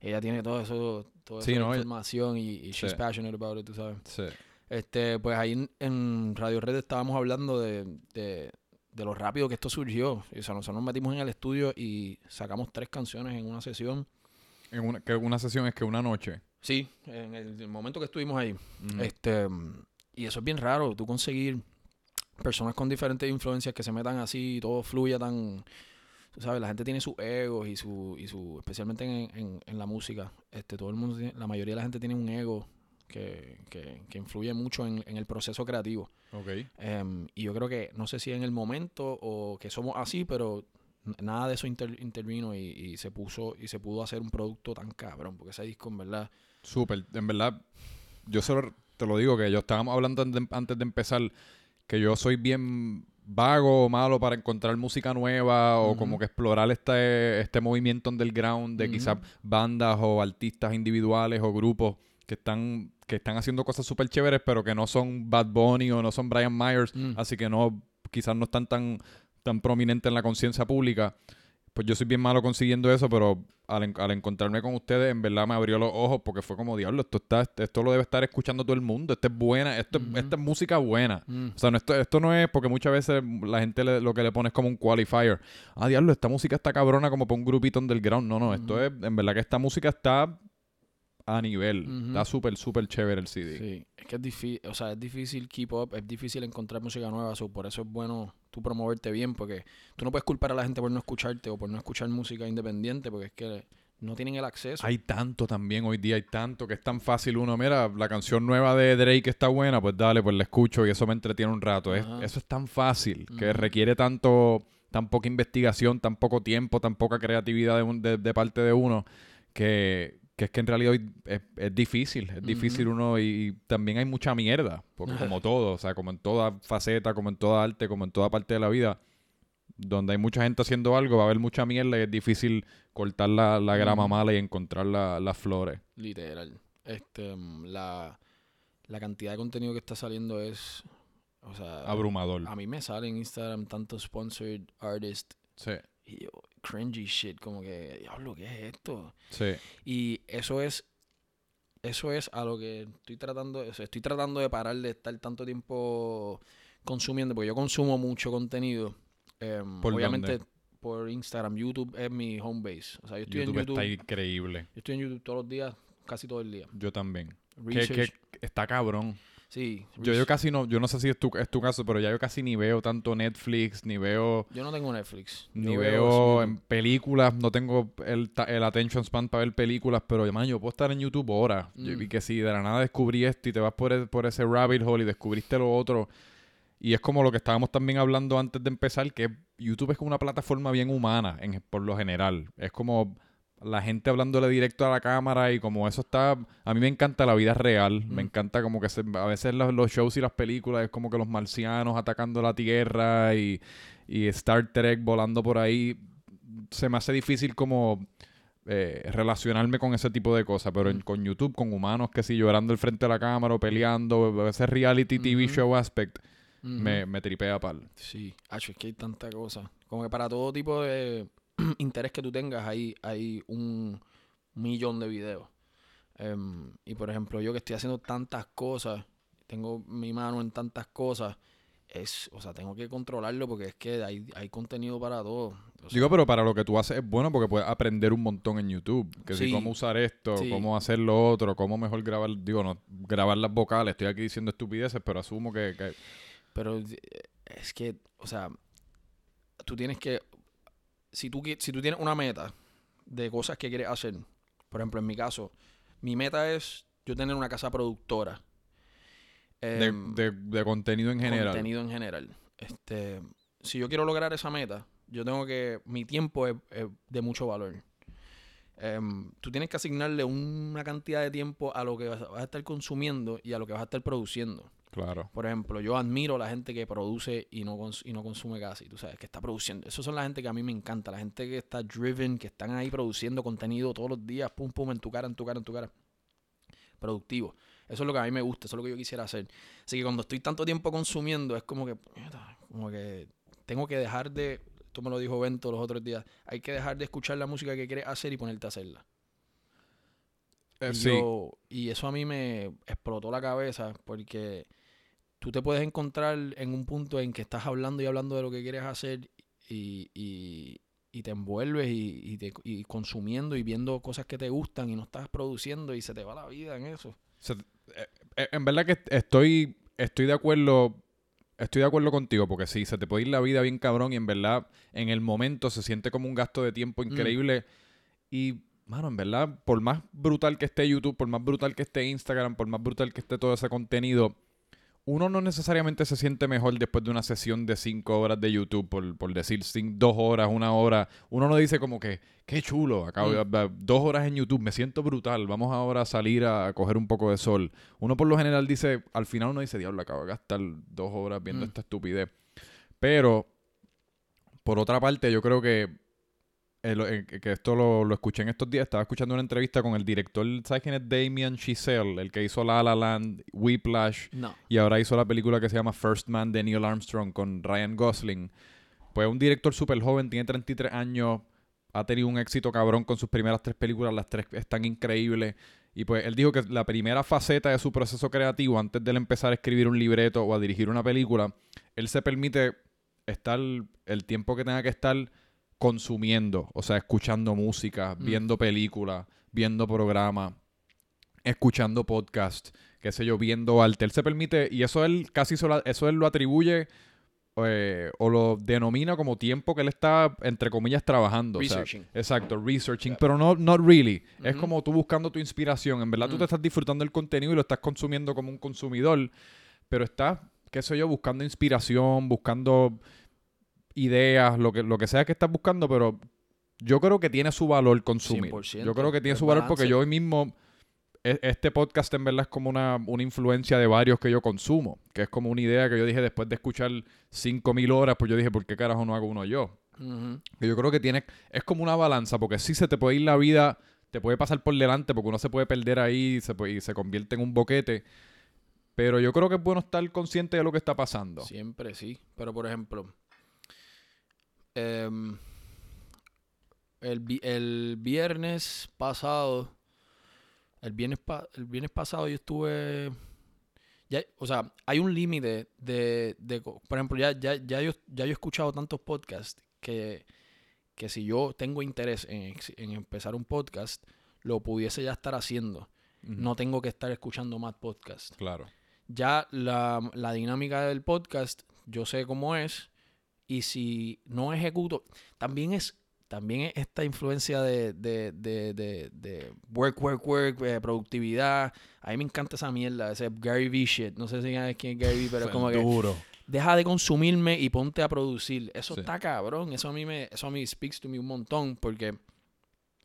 [SPEAKER 2] ella tiene todo eso, toda
[SPEAKER 1] Sí,
[SPEAKER 2] esa
[SPEAKER 1] ¿no? Ella-
[SPEAKER 2] información y, y she's
[SPEAKER 1] Sí.
[SPEAKER 2] passionate about it, tú sabes.
[SPEAKER 1] Sí.
[SPEAKER 2] Este, pues ahí en, Radio Red estábamos hablando de, de, de lo rápido que esto surgió. O sea, nosotros nos metimos en el estudio y sacamos tres canciones en una sesión.
[SPEAKER 1] En una, que una sesión es que una noche.
[SPEAKER 2] Sí, en el, el momento que estuvimos ahí. Este, y eso es bien raro, tú conseguir personas con diferentes influencias que se metan así y todo fluya tan... Tú sabes, la gente tiene sus egos y su, y su especialmente en, en, en la música. Este, todo el mundo tiene- la mayoría de la gente tiene un ego que, que, que influye mucho en, en el proceso creativo.
[SPEAKER 1] Ok.
[SPEAKER 2] Em, y yo creo que, no sé si en el momento o que somos así, pero nada de eso inter- intervino y, y se puso y se pudo hacer un producto tan cabrón, porque ese disco en verdad...
[SPEAKER 1] Súper. En verdad, yo solo te lo digo que yo estábamos hablando antes de, empezar que yo soy bien vago o malo para encontrar música nueva o
[SPEAKER 2] Ujú.
[SPEAKER 1] como que explorar este, este movimiento underground de
[SPEAKER 2] Ujú.
[SPEAKER 1] quizás bandas o artistas individuales o grupos que están que están haciendo cosas súper chéveres pero que no son Bad Bunny o no son Brian Myers
[SPEAKER 2] Mm.
[SPEAKER 1] así que no quizás no están tan tan prominentes en la conciencia pública pues yo soy bien malo consiguiendo eso, pero al, al encontrarme con ustedes, en verdad me abrió los ojos porque fue como, diablo, esto está, esto lo debe estar escuchando todo el mundo, esto es buena, esto, es-
[SPEAKER 2] Ujú.
[SPEAKER 1] esta es música buena.
[SPEAKER 2] Mm.
[SPEAKER 1] O sea, no, esto, esto no es porque muchas veces la gente le- lo que le pone es como un qualifier. Ah, diablo, esta música está cabrona como para un grupito underground. No, no, esto es, en verdad que esta música está a nivel.
[SPEAKER 2] Ujú.
[SPEAKER 1] Está súper, súper chévere el CD.
[SPEAKER 2] Sí, es que es difícil, o sea, es difícil keep up, es difícil encontrar música nueva, so, por eso es bueno tú promoverte bien, porque tú no puedes culpar a la gente por no escucharte o por no escuchar música independiente, porque es que no tienen el acceso.
[SPEAKER 1] Hay tanto también hoy día, hay tanto que es tan fácil uno, mira, la canción nueva de Drake está buena, pues dale, pues la escucho y eso me entretiene un rato. Es- eso es tan fácil, que requiere tanto, tan poca investigación, tan poco tiempo, tan poca creatividad de, un- de- de parte de uno, que, que es que en realidad hoy es, es difícil, es difícil uno y, también hay mucha mierda, porque como todo, o sea, como en toda faceta, como en toda arte, como en toda parte de la vida, donde hay mucha gente haciendo algo, va a haber mucha mierda y es difícil cortar la, la grama mala y encontrar la- las flores.
[SPEAKER 2] Literal. Este, mm, la, la cantidad de contenido que está saliendo es, o sea,
[SPEAKER 1] Abrumador.
[SPEAKER 2] a mí me sale en Instagram tanto sponsored artist
[SPEAKER 1] Sí,
[SPEAKER 2] y yo, cringy shit, como que, diablo, ¿qué es esto?
[SPEAKER 1] sí.
[SPEAKER 2] Y eso es eso es a lo que estoy tratando, o sea, estoy tratando de parar de estar tanto tiempo consumiendo, porque yo consumo mucho contenido. em,
[SPEAKER 1] ¿Por
[SPEAKER 2] obviamente
[SPEAKER 1] dónde?
[SPEAKER 2] por Instagram, YouTube es mi home base. O sea, yo estoy
[SPEAKER 1] YouTube,
[SPEAKER 2] en YouTube,
[SPEAKER 1] está increíble.
[SPEAKER 2] yo estoy en YouTube todos los días, casi todo el día.
[SPEAKER 1] Yo también. Que,
[SPEAKER 2] Research,
[SPEAKER 1] que está cabrón.
[SPEAKER 2] Sí,
[SPEAKER 1] Yo, yo casi no, yo no sé si es tu, es tu caso, pero ya yo casi ni veo tanto Netflix, ni veo,
[SPEAKER 2] Yo no tengo Netflix.
[SPEAKER 1] ni
[SPEAKER 2] Yo
[SPEAKER 1] veo en películas, no tengo el, el attention span para ver películas, pero man, yo puedo estar en YouTube horas. Yo
[SPEAKER 2] Mm.
[SPEAKER 1] que si de la nada descubrí esto y te vas por, e- por ese rabbit hole y descubriste lo otro. Y es como lo que estábamos también hablando antes de empezar, que YouTube es como una plataforma bien humana, en, por lo general. Es como la gente hablándole directo a la cámara y como eso está... A mí me encanta la vida real, me
[SPEAKER 2] Mm.
[SPEAKER 1] encanta como que se- a veces los, los shows y las películas es como que los marcianos atacando la Tierra y, y Star Trek volando por ahí. Se me hace difícil como... eh, relacionarme con ese tipo de cosas, pero en-
[SPEAKER 2] Mm.
[SPEAKER 1] con YouTube, con humanos que sí, llorando al frente de la cámara o peleando, ese reality TV show aspect, me, me tripea pal.
[SPEAKER 2] Sí, Hacho, es que hay tanta cosa. Como que para todo tipo de interés que tú tengas, hay, hay un millón de videos. Em, y por ejemplo, yo que estoy haciendo tantas cosas, tengo mi mano en tantas cosas, es, o sea, tengo que controlarlo porque es que hay, hay contenido para todo.
[SPEAKER 1] Digo, pero para lo que tú haces es bueno porque puedes aprender un montón en YouTube. Que si cómo usar esto, cómo hacer lo otro, cómo mejor grabar, digo, no, grabar las vocales. Estoy aquí diciendo estupideces, pero asumo que...
[SPEAKER 2] Pero eh, es que, o sea, tú tienes que... Si tú, si tú tienes una meta de cosas que quieres hacer, por ejemplo, en mi caso, mi meta es yo tener una casa productora
[SPEAKER 1] Em, de, contenido en general.
[SPEAKER 2] Contenido en general. Este, si yo quiero lograr esa meta, yo tengo que. Mi tiempo es, de mucho valor. Em, tú tienes que asignarle una cantidad de tiempo a lo que vas a estar consumiendo y a lo que vas a estar produciendo.
[SPEAKER 1] Claro.
[SPEAKER 2] Por ejemplo, yo admiro a la gente que produce y no, y no consume casi, tú sabes, que está produciendo. Esos son la gente que a mí me encanta, la gente que está driven, que están ahí produciendo contenido todos los días, pum, pum, en tu cara, en tu cara, en tu cara. Productivo. Eso es lo que a mí me gusta, eso es lo que yo quisiera hacer. Así que cuando estoy tanto tiempo consumiendo, es como que, como que tengo que dejar de, esto me lo dijo Bento los otros días, hay que dejar de escuchar la música que quieres hacer y ponerte a hacerla. Eh, y, y eso a mí me explotó la cabeza porque tú te puedes encontrar en un punto en que estás hablando y hablando de lo que quieres hacer y, y, y te envuelves y, y, consumiendo y viendo cosas que te gustan y no estás produciendo y se te va la vida en eso.
[SPEAKER 1] Eh, eh, en verdad que estoy, estoy de acuerdo. Estoy de acuerdo contigo, porque sí, se te puede ir la vida bien cabrón y en verdad, en el momento se siente como un gasto de tiempo mm. increíble. Y, mano, en verdad, por más brutal que esté YouTube, por más brutal que esté Instagram, por más brutal que esté todo ese contenido, uno no necesariamente se siente mejor después de una sesión de cinco horas de YouTube, por, por decir dos horas, una hora. Uno no dice como que, qué chulo, acabo de, mm. dos horas en YouTube, me siento brutal, vamos ahora a salir a, coger un poco de sol. Uno por lo general dice, al final uno dice, diablo, acabo de gastar dos horas viendo mm. esta estupidez. Pero, por otra parte, yo creo que que esto lo, escuché en estos días, estaba escuchando una entrevista con el director, ¿sabes quién es Damien Chazelle? El que hizo La La Land, Whiplash, y ahora hizo la película que se llama First Man de Neil Armstrong con Ryan Gosling. Pues un director súper joven, tiene 33 años, ha tenido un éxito cabrón con sus primeras tres películas, las tres están increíbles. Y pues él dijo que la primera faceta de su proceso creativo, antes de él empezar a escribir un libreto o a dirigir una película, él se permite estar el tiempo que tenga que estar consumiendo, o sea, escuchando música, mm. viendo películas, viendo programas, escuchando podcast, qué sé yo, viendo arte. Él se permite, y eso él casi solo, eso él lo atribuye eh, o lo denomina como tiempo que él está, entre comillas, trabajando.
[SPEAKER 2] Researching.
[SPEAKER 1] exacto, researching, pero no not really. Es como tú buscando tu inspiración. En verdad tú te estás disfrutando del contenido y lo estás consumiendo como un consumidor, pero estás, qué sé yo, buscando inspiración, buscando ideas, lo que, lo que sea que estás buscando, pero yo creo que tiene su valor consumir. Yo creo que tiene su valor porque yo hoy mismo, e, este podcast en verdad es como una, influencia de varios que yo consumo, que es como una idea que yo dije después de escuchar 5.000 horas, pues yo dije, ¿por qué carajo no hago uno yo? Que yo creo que tiene, es como una balanza, porque si se te puede ir la vida, te puede pasar por delante, porque uno se puede perder ahí se y se convierte en un boquete. Pero yo creo que es bueno estar consciente de lo que está pasando.
[SPEAKER 2] Siempre sí. Pero por ejemplo, Em, el, viernes pasado, el viernes, el viernes pasado yo estuve... Ya, o sea, hay un límite de, de, Por ejemplo, ya, ya, ya, yo, ya yo he escuchado tantos podcasts que, que si yo tengo interés en, empezar un podcast, lo pudiese ya estar haciendo. No tengo que estar escuchando más podcasts.
[SPEAKER 1] Claro.
[SPEAKER 2] Ya la, la dinámica del podcast, yo sé cómo es y si no ejecuto, también es también es esta influencia de, de, de, de, work, work, work, eh, productividad. A mí me encanta esa mierda, ese Gary Vee shit. No sé si sabes quién es Gary Vee, pero es como que deja de consumirme y ponte a producir. Eso está cabrón. Eso a mí me, eso a mí speaks to me un montón porque.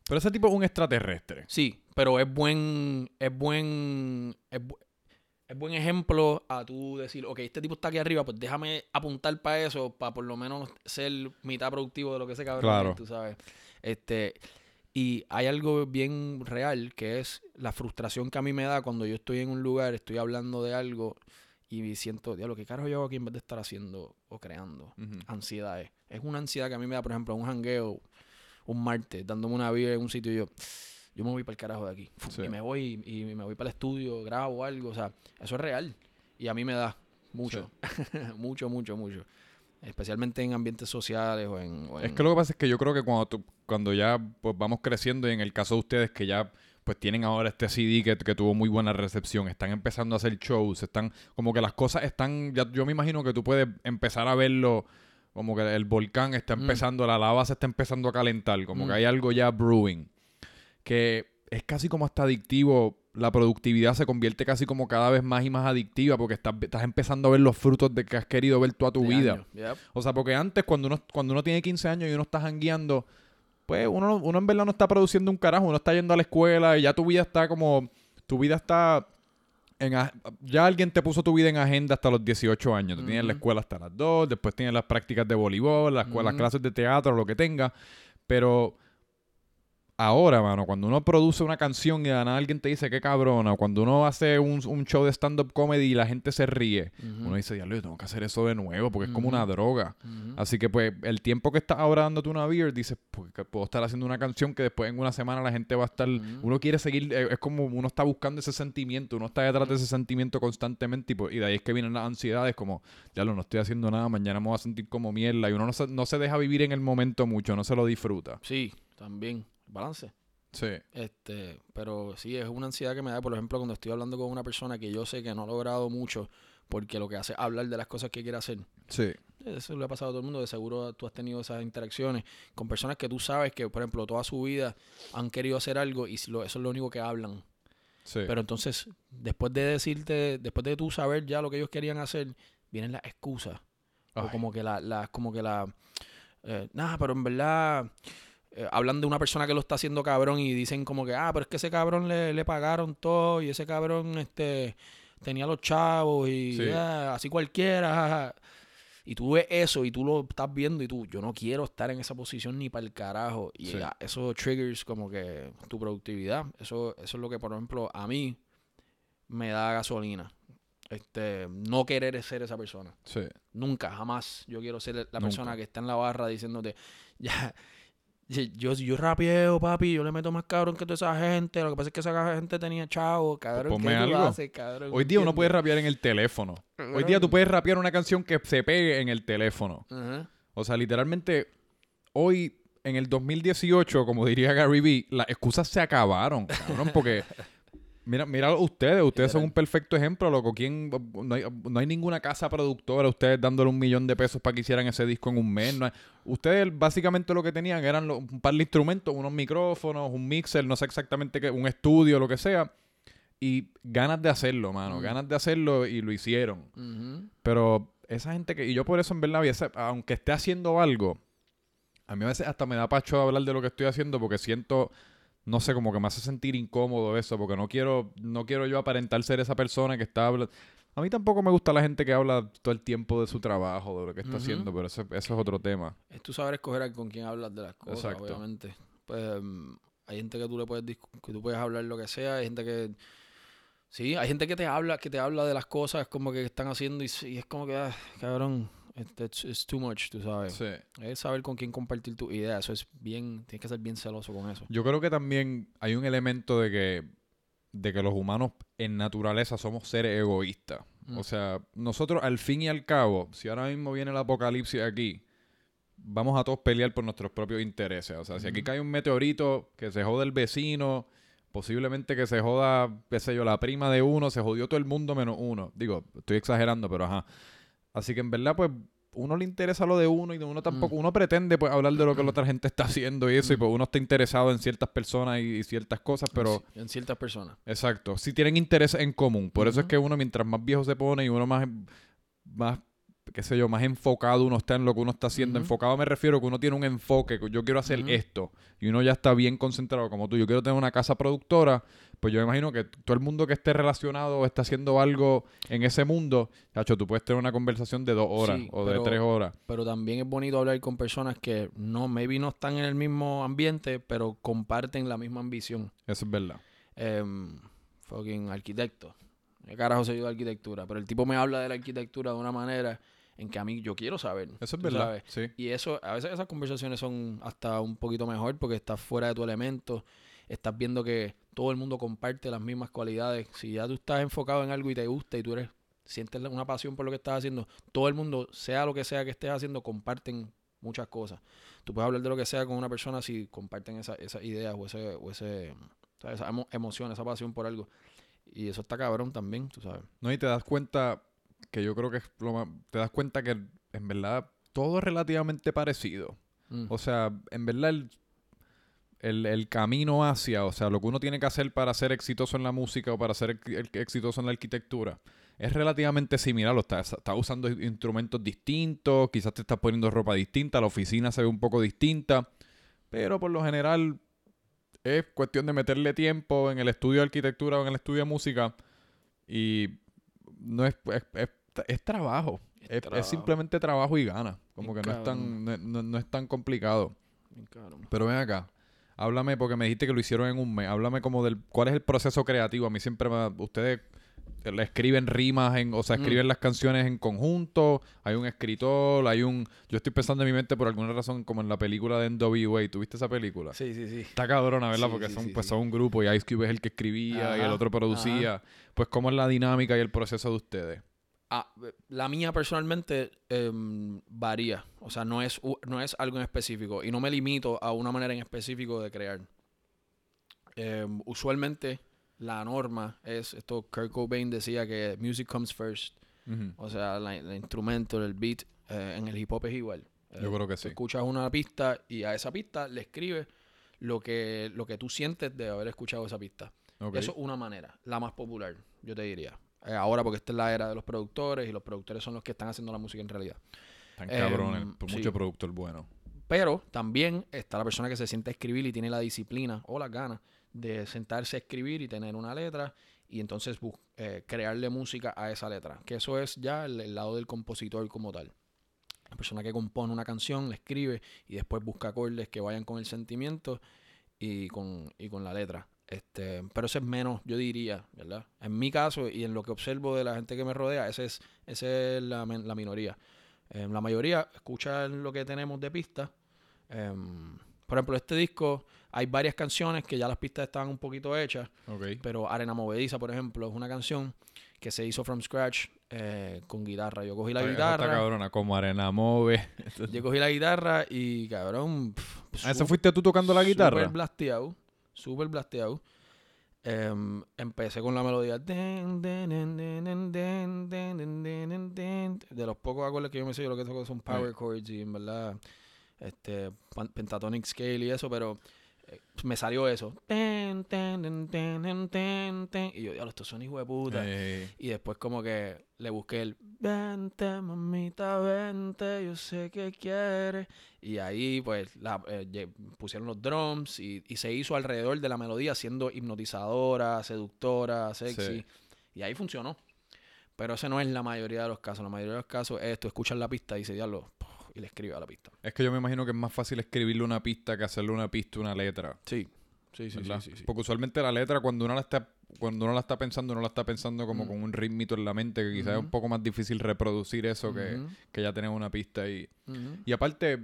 [SPEAKER 1] Pero ese tipo es un extraterrestre.
[SPEAKER 2] Sí, pero es buen, es buen, es, es buen ejemplo a tú decir, ok, este tipo está aquí arriba, pues déjame apuntar para eso, para por lo menos ser mitad productivo de lo que ese cabrón claro. tú sabes. Este, y hay algo bien real que es la frustración que a mí me da cuando yo estoy en un lugar, estoy hablando de algo y siento, diablo, ¿qué carajo yo hago aquí en vez de estar haciendo o creando? Ansiedades. Es una ansiedad que a mí me da, por ejemplo, un jangueo un martes, dándome una vida en un sitio y yo yo me voy para el carajo de aquí. Y me voy y me voy para el estudio, grabo algo. O sea, eso es real. Y a mí me da. mucho. mucho, mucho, mucho. Especialmente en ambientes sociales o en,
[SPEAKER 1] Es que lo que pasa es que yo creo que cuando, cuando ya pues, vamos creciendo, y en el caso de ustedes que ya pues tienen ahora este CD que, que, tuvo muy buena recepción, están empezando a hacer shows, están como que las cosas están, ya, yo me imagino que tú puedes empezar a verlo como que el volcán está mm. empezando, la lava se está empezando a calentar, como que mm. hay algo ya brewing, que es casi como hasta adictivo la productividad se convierte casi como cada vez más y más adictiva porque estás, estás empezando a ver los frutos de que has querido ver toda tu vida. O sea, porque antes cuando uno, cuando uno tiene 15 años y uno está jangueando, pues uno, uno en verdad no está produciendo un carajo, uno está yendo a la escuela y ya tu vida está como, tu vida está... En, ya alguien te puso tu vida en agenda hasta los 18 años. Tú tienes la escuela hasta las 2, después tienes las prácticas de voleibol, las, las clases de teatro, lo que tenga. Pero ahora, mano, cuando uno produce una canción y de nada alguien te dice qué cabrona, o cuando uno hace un, show de stand-up comedy y la gente se ríe, uno dice, diablo, yo tengo que hacer eso de nuevo porque es como una droga. Así que, pues, el tiempo que estás ahora dándote una beer, dices, pues, puedo estar haciendo una canción que después en una semana la gente va a estar. Uno quiere seguir, eh, es como uno está buscando ese sentimiento, uno está detrás de ese sentimiento constantemente y, pues, y de ahí es que vienen las ansiedades, como, ya lo no estoy haciendo nada, mañana me voy a sentir como mierda y uno no se, no se deja vivir en el momento mucho, no se lo disfruta.
[SPEAKER 2] Sí, también balance.
[SPEAKER 1] Sí.
[SPEAKER 2] Este, pero sí, es una ansiedad que me da, por ejemplo, cuando estoy hablando con una persona que yo sé que no ha logrado mucho porque lo que hace es hablar de las cosas que quiere hacer.
[SPEAKER 1] Sí.
[SPEAKER 2] Eso le ha pasado a todo el mundo. De seguro tú has tenido esas interacciones con personas que tú sabes que, por ejemplo, toda su vida han querido hacer algo y eso es lo único que hablan. Sí. Pero entonces, después de decirte, después de tú saber ya lo que ellos querían hacer, vienen las excusas. O como que la, la como que la, eh, nada, pero en verdad eh, hablan de una persona que lo está haciendo cabrón y dicen como que, ah, pero es que ese cabrón le, le pagaron todo y ese cabrón este tenía los chavos y ah, así cualquiera. Y tú ves eso y tú lo estás viendo y tú, yo no quiero estar en esa posición ni para el carajo. Y eso triggers como que tu productividad. Eso, eso es lo que, por ejemplo, a mí me da gasolina. Este, no querer ser esa persona. Nunca, jamás. Yo quiero ser la persona que está en la barra diciéndote, ya, yo, yo rapieo, papi, yo le meto más cabrón que toda esa gente. Lo que pasa es que esa gente tenía chavo, cabrón. ¿qué algo. cabrón?
[SPEAKER 1] Hoy día uno puede rapear en el teléfono. Hoy día tú puedes rapear una canción que se pegue en el teléfono. O sea, literalmente, hoy, en el 2018, como diría Gary Vee, las excusas se acabaron, cabrón, porque Mira, mira ustedes, ustedes son un perfecto ejemplo, loco. ¿Quién, no, hay, ninguna casa productora, ustedes dándole un millón de pesos para que hicieran ese disco en un mes. ustedes básicamente lo que tenían eran un par de instrumentos, unos micrófonos, un mixer, no sé exactamente qué, un estudio, lo que sea. Y ganas de hacerlo, mano. Mm. Ganas de hacerlo y lo hicieron. Pero esa gente que... Y yo por eso en verdad, aunque esté haciendo algo, a mí a veces hasta me da pacho hablar de lo que estoy haciendo porque siento no sé, como que me hace sentir incómodo eso, porque no quiero, no quiero yo aparentar ser esa persona que está hablando. A mí tampoco me gusta la gente que habla todo el tiempo de su trabajo, de lo que está haciendo, pero eso, eso, es otro tema.
[SPEAKER 2] Es tú saber escoger con quién hablas de las cosas, obviamente. Pues mm, hay gente que tú le puedes que tú puedes hablar lo que sea, hay gente que sí, hay gente que te habla, que te habla de las cosas como que están haciendo y, y es como que ah, cabrón, es too much, tú sabes. Sí. Es saber con quién compartir tu idea. Eso es bien, tienes que ser bien celoso con eso.
[SPEAKER 1] Yo creo que también hay un elemento de que, de que los humanos en naturaleza somos seres egoístas. Mm. O sea, nosotros al fin y al cabo, si ahora mismo viene el apocalipsis aquí, vamos a todos pelear por nuestros propios intereses. O sea, si aquí cae un meteorito que se jode el vecino, posiblemente que se joda, qué sé yo, la prima de uno, se jodió todo el mundo menos uno. Digo, estoy exagerando, pero ajá. Así que en verdad, pues, uno le interesa lo de uno y de uno tampoco. Mm. Uno pretende pues hablar de lo que la otra gente está haciendo y eso, y mm. pues uno está interesado en ciertas personas y, ciertas cosas, pero.
[SPEAKER 2] En ciertas personas.
[SPEAKER 1] Exacto. Si tienen interés en común. Por eso es que uno, mientras más viejo se pone y uno más, más qué sé yo, más enfocado uno está en lo que uno está haciendo. Enfocado me refiero que uno tiene un enfoque, que yo quiero hacer esto. Y uno ya está bien concentrado como tú. Yo quiero tener una casa productora. Pues yo me imagino que todo el mundo que esté relacionado o está haciendo algo en ese mundo, chacho, tú puedes tener una conversación de dos horas o de tres horas.
[SPEAKER 2] Pero también es bonito hablar con personas que no, maybe no están en el mismo ambiente, pero comparten la misma ambición.
[SPEAKER 1] Eso es verdad.
[SPEAKER 2] Eh, fucking arquitecto. ¿Qué carajo se yo de arquitectura? Pero el tipo me habla de la arquitectura de una manera en que a mí yo quiero saber.
[SPEAKER 1] Eso es verdad. Sí.
[SPEAKER 2] Y eso, a veces esas conversaciones son hasta un poquito mejor porque estás fuera de tu elemento, estás viendo que todo el mundo comparte las mismas cualidades. Si ya tú estás enfocado en algo y te gusta y tú eres sientes una pasión por lo que estás haciendo, todo el mundo, sea lo que sea que estés haciendo, comparten muchas cosas. Tú puedes hablar de lo que sea con una persona si comparten esas esa ideas o ese, o ese esa emoción, esa pasión por algo. Y eso está cabrón también, tú sabes.
[SPEAKER 1] No, y te das cuenta que yo creo que es lo más, te das cuenta que en verdad todo es relativamente parecido. Mm. O sea, en verdad el, el, camino hacia, o sea, lo que uno tiene que hacer para ser exitoso en la música o para ser exitoso en la arquitectura, es relativamente similar. Lo estás, usando instrumentos distintos, quizás te estás poniendo ropa distinta, la oficina se ve un poco distinta, pero por lo general es cuestión de meterle tiempo en el estudio de arquitectura o en el estudio de música y no es, es, trabajo. Es, simplemente trabajo y gana. Como que no es, tan, no, es tan complicado. Pero ven acá. Háblame, porque me dijiste que lo hicieron en un mes. Háblame como del cuál es el proceso creativo. A mí siempre me, ustedes le escriben rimas, en, o sea, mm. escriben las canciones en conjunto, hay un escritor, hay un... Yo estoy pensando en mi mente por alguna razón como en la película de NWA, ¿tuviste esa película?
[SPEAKER 2] Sí, sí, sí.
[SPEAKER 1] Está cabrona, ¿verdad? Porque son, pues, son un grupo y Ice Cube es el que escribía y el otro producía. Pues, ¿cómo es la dinámica y el proceso de ustedes?
[SPEAKER 2] Ah, la mía personalmente em, varía, o sea, no es, no es algo en específico y no me limito a una manera en específico de crear. Em, usualmente la norma es, esto Kurt Cobain decía que music comes first. O sea, el instrumento, el beat, eh, en el hip hop es igual.
[SPEAKER 1] Yo creo que sí.
[SPEAKER 2] Escuchas una pista y a esa pista le escribes lo que, lo que tú sientes de haber escuchado esa pista. Eso es una manera, la más popular, yo te diría. Eh, ahora porque esta es la era de los productores y los productores son los que están haciendo la música en realidad.
[SPEAKER 1] Tan cabrones, em, por mucho productor bueno.
[SPEAKER 2] Pero también está la persona que se siente a escribir y tiene la disciplina o las ganas de sentarse a escribir y tener una letra y entonces eh, crearle música a esa letra. Que eso es ya el, lado del compositor como tal. La persona que compone una canción, la escribe y después busca acordes que vayan con el sentimiento y con, y con la letra. Este, pero eso es menos, yo diría, ¿verdad? En mi caso y en lo que observo de la gente que me rodea, esa es, ese es la, la minoría. Eh, la mayoría escucha lo que tenemos de pista. Em, por ejemplo, este disco hay varias canciones que ya las pistas estaban un poquito hechas. Pero Arena Movediza, por ejemplo, es una canción que se hizo from scratch eh, con guitarra. Yo cogí la guitarra.
[SPEAKER 1] Esta cabrona, como Arena Move.
[SPEAKER 2] yo cogí la guitarra y, cabrón.
[SPEAKER 1] ¿A eso fuiste tú tocando la guitarra?
[SPEAKER 2] Súper blasteado. Súper blasteado. empecé con la melodía de los pocos acordes que yo me sé, yo lo que toco son power chords y en verdad este pentatonic scale y eso, pero me salió eso. y yo, diablo, esto son hijo de puta. Y después como que le busqué el vente, mamita, vente, yo sé que quieres. Y ahí pues la, eh, pusieron los drums y, se hizo alrededor de la melodía siendo hipnotizadora, seductora, sexy. Y ahí funcionó. Pero ese no es la mayoría de los casos. La mayoría de los casos es tú escuchas la pista y dices, diablo, y le escribe a la pista.
[SPEAKER 1] Es que yo me imagino que es más fácil escribirle una pista que hacerle una pista una letra.
[SPEAKER 2] Sí. Sí, sí, sí, sí,
[SPEAKER 1] Porque usualmente la letra, cuando uno la está, cuando uno la está pensando, uno la está pensando como con un ritmito en la mente, que quizás es un poco más difícil reproducir eso que, que, ya tener una pista ahí. Y aparte,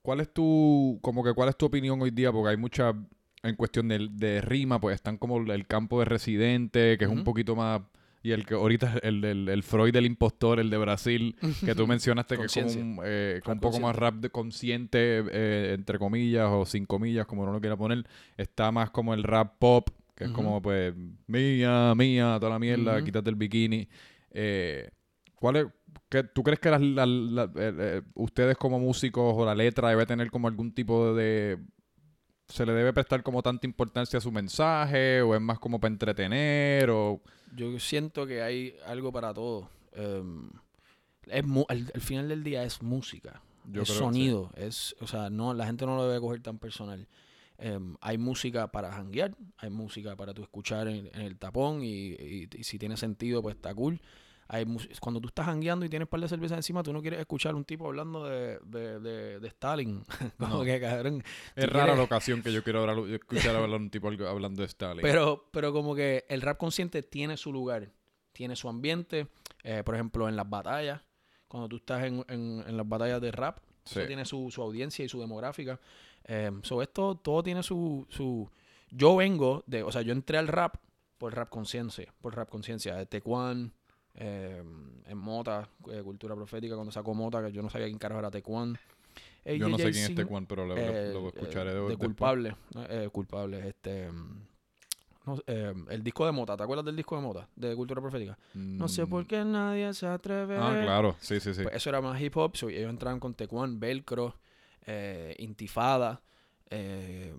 [SPEAKER 1] ¿cuál es tu, como que cuál es tu opinión hoy día? Porque hay mucha, en cuestión de, de rima, pues están como el campo de residente, que es un poquito más y el que ahorita, el, el, el, Freud del impostor, el de Brasil, que tú mencionaste que es como un, eh, un poco más rap de consciente, eh, entre comillas, o sin comillas, como uno lo quiera poner, está más como el rap pop, que es como, pues, mía, mía, toda la mierda, quítate el bikini. Eh, ¿Cuál es, qué, ¿Tú crees que las, ustedes como músicos o la letra debe tener como algún tipo de se le debe prestar como tanta importancia a su mensaje o es más como para entretener o
[SPEAKER 2] yo siento que hay algo para todo. Em, es al, final del día es música, es sonido, es, o sea, no, la gente no lo debe coger tan personal. Em, hay música para janguear, hay música para tú escuchar en, el tapón y, si tiene sentido, pues está cool cuando tú estás hangueando y tienes un par de cervezas encima, tú no quieres escuchar un tipo hablando de, de, de, Stalin. Como que,
[SPEAKER 1] Es rara la ocasión que yo quiero escuchar hablar un tipo hablando de Stalin.
[SPEAKER 2] Pero, pero como que el rap consciente tiene su lugar, tiene su ambiente. Eh, por ejemplo, en las batallas, cuando tú estás en, en, las batallas de rap, eso tiene su, su, audiencia y su demográfica. Eh, esto todo tiene su, su... Yo vengo de... O sea, yo entré al rap por rap conciencia, por rap conciencia, de Tecuan eh, en Mota, eh, Cultura Profética, cuando sacó Mota, que yo no sabía quién carajo era Tecuan.
[SPEAKER 1] Yo no sé quién es Tecuan, pero lo, lo, escucharé de,
[SPEAKER 2] de culpable, eh, culpable, este... No, eh, el disco de Mota, ¿te acuerdas del disco de Mota? De Cultura Profética. No sé por mm. qué nadie se atreve.
[SPEAKER 1] Ah, claro, sí, sí, sí.
[SPEAKER 2] Pues eso era más hip hop. ellos entraron con Tecuan, Velcro, eh, Intifada, eh,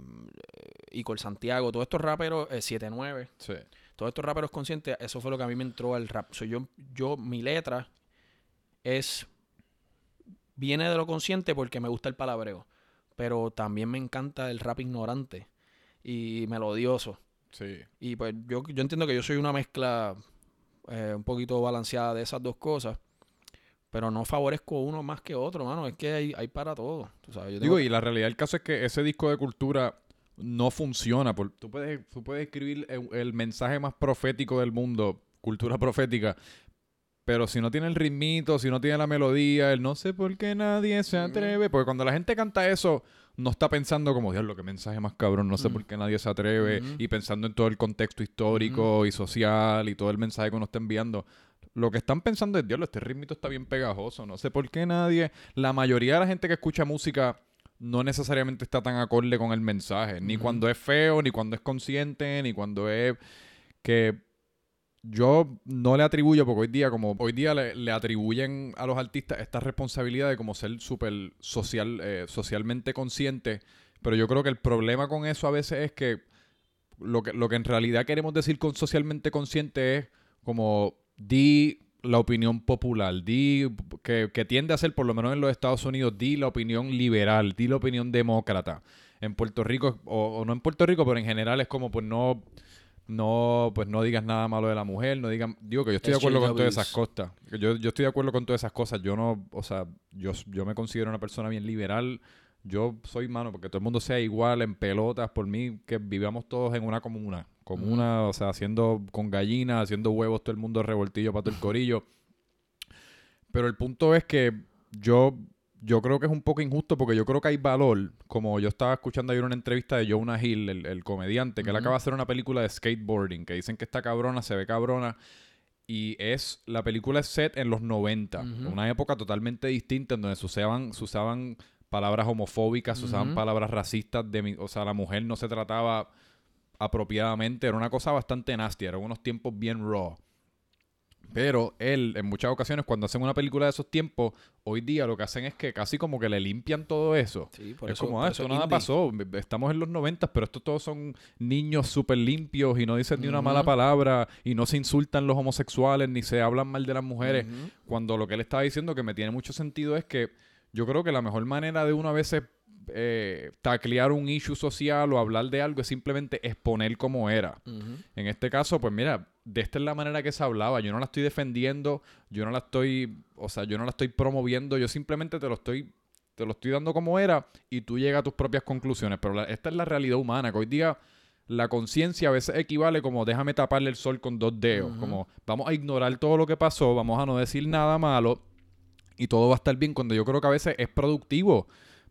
[SPEAKER 2] Icor Santiago, todos estos raperos, 7-9. Eh, sí. Todos estos raperos conscientes, eso fue lo que a mí me entró al rap. So, yo, yo, mi letra es. Viene de lo consciente porque me gusta el palabreo. Pero también me encanta el rap ignorante y melodioso.
[SPEAKER 1] Sí.
[SPEAKER 2] Y pues yo, yo entiendo que yo soy una mezcla eh, un poquito balanceada de esas dos cosas. Pero no favorezco uno más que otro, mano. Es que hay, hay para todo.
[SPEAKER 1] Digo, y la realidad del caso es que ese disco de cultura no funciona. Por, tú, puedes, tú puedes escribir el, mensaje más profético del mundo, cultura profética, pero si no tiene el ritmito, si no tiene la melodía, el no sé por qué nadie se atreve. Porque cuando la gente canta eso, no está pensando como, Dios, lo que mensaje más cabrón, no sé mm. por qué nadie se atreve, y pensando en todo el contexto histórico y social y todo el mensaje que uno está enviando. Lo que están pensando es, Dios, este ritmito está bien pegajoso, no sé por qué nadie, la mayoría de la gente que escucha música no necesariamente está tan acorde con el mensaje, ni cuando es feo, ni cuando es consciente, ni cuando es que yo no le atribuyo, porque hoy día, como hoy día le, atribuyen a los artistas esta responsabilidad de como ser súper social, eh, socialmente consciente, pero yo creo que el problema con eso a veces es que lo que, lo que en realidad queremos decir con socialmente consciente es como di la opinión popular, di que, que, tiende a ser, por lo menos en los Estados Unidos, di la opinión liberal, di la opinión demócrata. En Puerto Rico, o, o no en Puerto Rico, pero en general es como pues no no, pues no digas nada malo de la mujer, no digan, digo que yo estoy de acuerdo con todas esas cosas. Yo, yo estoy de acuerdo con todas esas cosas. Yo no, o sea, yo, yo me considero una persona bien liberal. Yo soy mano porque todo el mundo sea igual en pelotas, por mí que vivamos todos en una comuna, comuna, o sea, haciendo con gallinas, haciendo huevos todo el mundo revoltillo para todo el corillo. Pero el punto es que yo yo creo que es un poco injusto porque yo creo que hay valor, como yo estaba escuchando ayer una entrevista de Jonah Hill, el, comediante, que él acaba de hacer una película de skateboarding, que dicen que está cabrona, se ve cabrona, y es, la película es set en los 90, una época totalmente distinta en donde se usaban, se usaban palabras homofóbicas, se usaban palabras racistas, de, o sea, la mujer no se trataba apropiadamente, era una cosa bastante nasty, eran unos tiempos bien raw. Pero él, en muchas ocasiones, cuando hacen una película de esos tiempos, hoy día lo que hacen es que casi como que le limpian todo eso. es como, ah, esto nada pasó. Estamos en los 90, pero estos todos son niños súper limpios y no dicen ni una mala palabra y no se insultan los homosexuales ni se hablan mal de las mujeres. Cuando lo que él estaba diciendo, que me tiene mucho sentido, es que yo creo que la mejor manera de uno a veces eh, taclear un issue social o hablar de algo es simplemente exponer cómo era. En este caso, pues mira, de esta es la manera que se hablaba. Yo no la estoy defendiendo, yo no la estoy, o sea, yo no la estoy promoviendo, yo simplemente te lo estoy, te lo estoy dando como era y tú llegas a tus propias conclusiones. Pero esta es la realidad humana, que hoy día la conciencia a veces equivale como déjame taparle el sol con dos dedos, como vamos a ignorar todo lo que pasó, vamos a no decir nada malo y todo va a estar bien cuando yo creo que a veces es productivo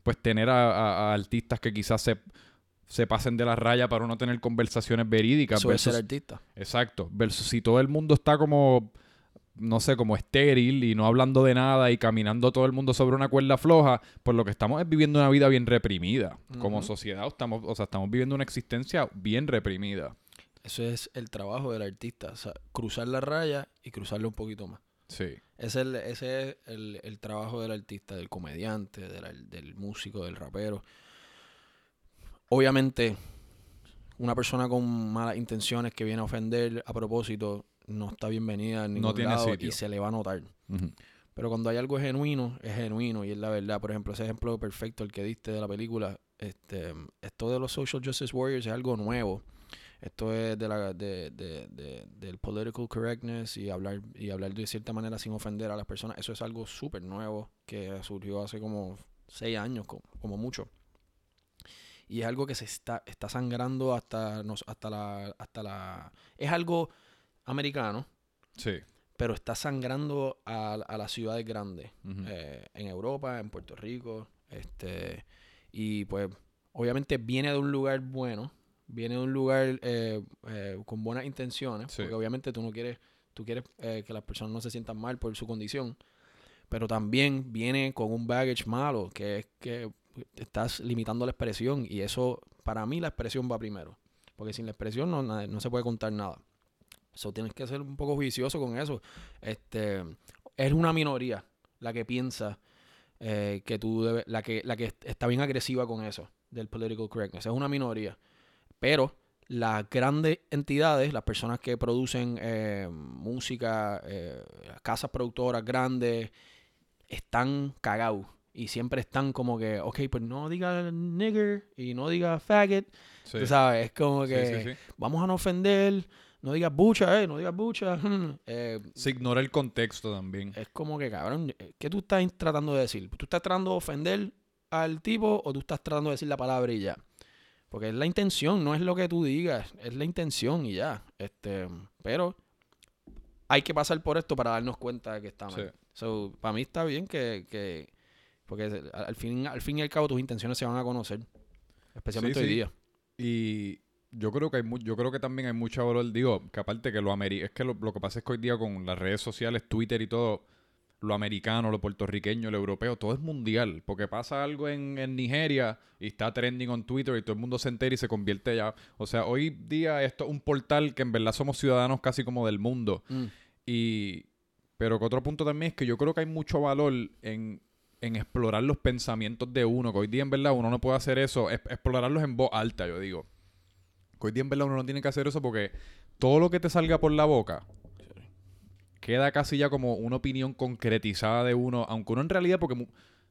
[SPEAKER 1] pues tener a, artistas que quizás se, se, pasen de la raya para no tener conversaciones verídicas.
[SPEAKER 2] Eso ser artista.
[SPEAKER 1] Exacto. Versus si todo el mundo está como, no sé, como estéril y no hablando de nada y caminando todo el mundo sobre una cuerda floja, pues lo que estamos es viviendo una vida bien reprimida. Como sociedad estamos, o sea, estamos viviendo una existencia bien reprimida.
[SPEAKER 2] Eso es el trabajo del artista, o sea, cruzar la raya y cruzarle un poquito más.
[SPEAKER 1] Sí.
[SPEAKER 2] Es el, ese es el, trabajo del artista, del comediante, del, músico, del rapero. Obviamente, una persona con malas intenciones que viene a ofender a propósito no está bienvenida en ningún lado y se le va a notar. Pero cuando hay algo genuino, es genuino y es la verdad. Por ejemplo, ese ejemplo perfecto, el que diste de la película, este, esto de los Social Justice Warriors es algo nuevo esto es de la, de, de, del political correctness y hablar, y hablar de cierta manera sin ofender a las personas. Eso es algo súper nuevo que surgió hace como seis años, como, mucho. Y es algo que se está, está sangrando hasta, nos, hasta, la, hasta la... Es algo americano.
[SPEAKER 1] Sí.
[SPEAKER 2] Pero está sangrando a, a las ciudades grandes. Eh, en Europa, en Puerto Rico. Este, y pues obviamente viene de un lugar bueno viene de un lugar eh, eh, con buenas intenciones, porque obviamente tú no quieres tú quieres eh, que las personas no se sientan mal por su condición, pero también viene con un baggage malo, que es que estás limitando la expresión y eso, para mí la expresión va primero, porque sin la expresión no, no se puede contar nada. Eso tienes que ser un poco juicioso con eso. Este, es una minoría la que piensa que tú debes, la que, la que está bien agresiva con eso, del political correctness. Es una minoría. Pero las grandes entidades, las personas que producen eh, música, eh, casas productoras grandes, están cagados. Y siempre están como que, ok, pues no diga nigger y no diga faggot. Tú sabes, es como que vamos a no ofender no digas bucha, eh, no digas bucha.
[SPEAKER 1] eh, Se ignora el contexto también.
[SPEAKER 2] Es como que, cabrón, ¿qué tú estás tratando de decir? ¿Tú estás tratando de ofender al tipo o tú estás tratando de decir la palabra y ya? Porque es la intención, no es lo que tú digas, es la intención y ya. Este, pero hay que pasar por esto para darnos cuenta de que está mal. para mí está bien que, que porque al fin, al fin y al cabo tus intenciones se van a conocer, especialmente hoy día.
[SPEAKER 1] Y yo creo que hay yo creo que también hay mucho valor, digo, que aparte que lo es que lo, que pasa es que hoy día con las redes sociales, Twitter y todo, lo americano, lo puertorriqueño, lo europeo, todo es mundial, porque pasa algo en, Nigeria y está trending on Twitter y todo el mundo se entera y se convierte ya, o sea, hoy día esto es un portal que en verdad somos ciudadanos casi como del mundo. Mm. Y pero que otro punto también es que yo creo que hay mucho valor en, en explorar los pensamientos de uno, que hoy día en verdad uno no puede hacer eso, explorarlos en voz alta, yo digo hoy día en verdad uno no tiene que hacer eso porque todo lo que te salga por la boca queda casi ya como una opinión concretizada de uno, aunque uno en realidad, porque,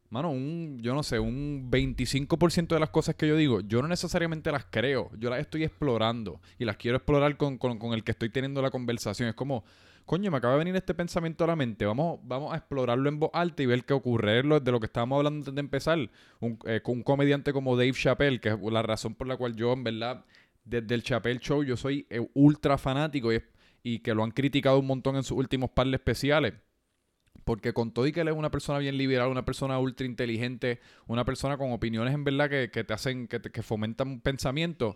[SPEAKER 1] mano, un, yo no sé, un 25% de las cosas que yo digo, yo no necesariamente las creo, yo las estoy explorando y las quiero explorar con, el que estoy teniendo la conversación. Es como, coño, me acaba de venir este pensamiento a la mente, vamos, vamos a explorarlo en voz alta y ver qué ocurre. de lo que estábamos hablando antes de empezar, un, eh, con un comediante como Dave Chappelle, que es la razón por la cual yo en verdad desde el Chapel Show yo soy eh, ultra fanático y, que lo han criticado un montón en sus últimos par de especiales. Porque con todo y que él es una persona bien liberal, una persona ultra inteligente, una persona con opiniones en verdad que, te hacen, que, que fomentan pensamiento.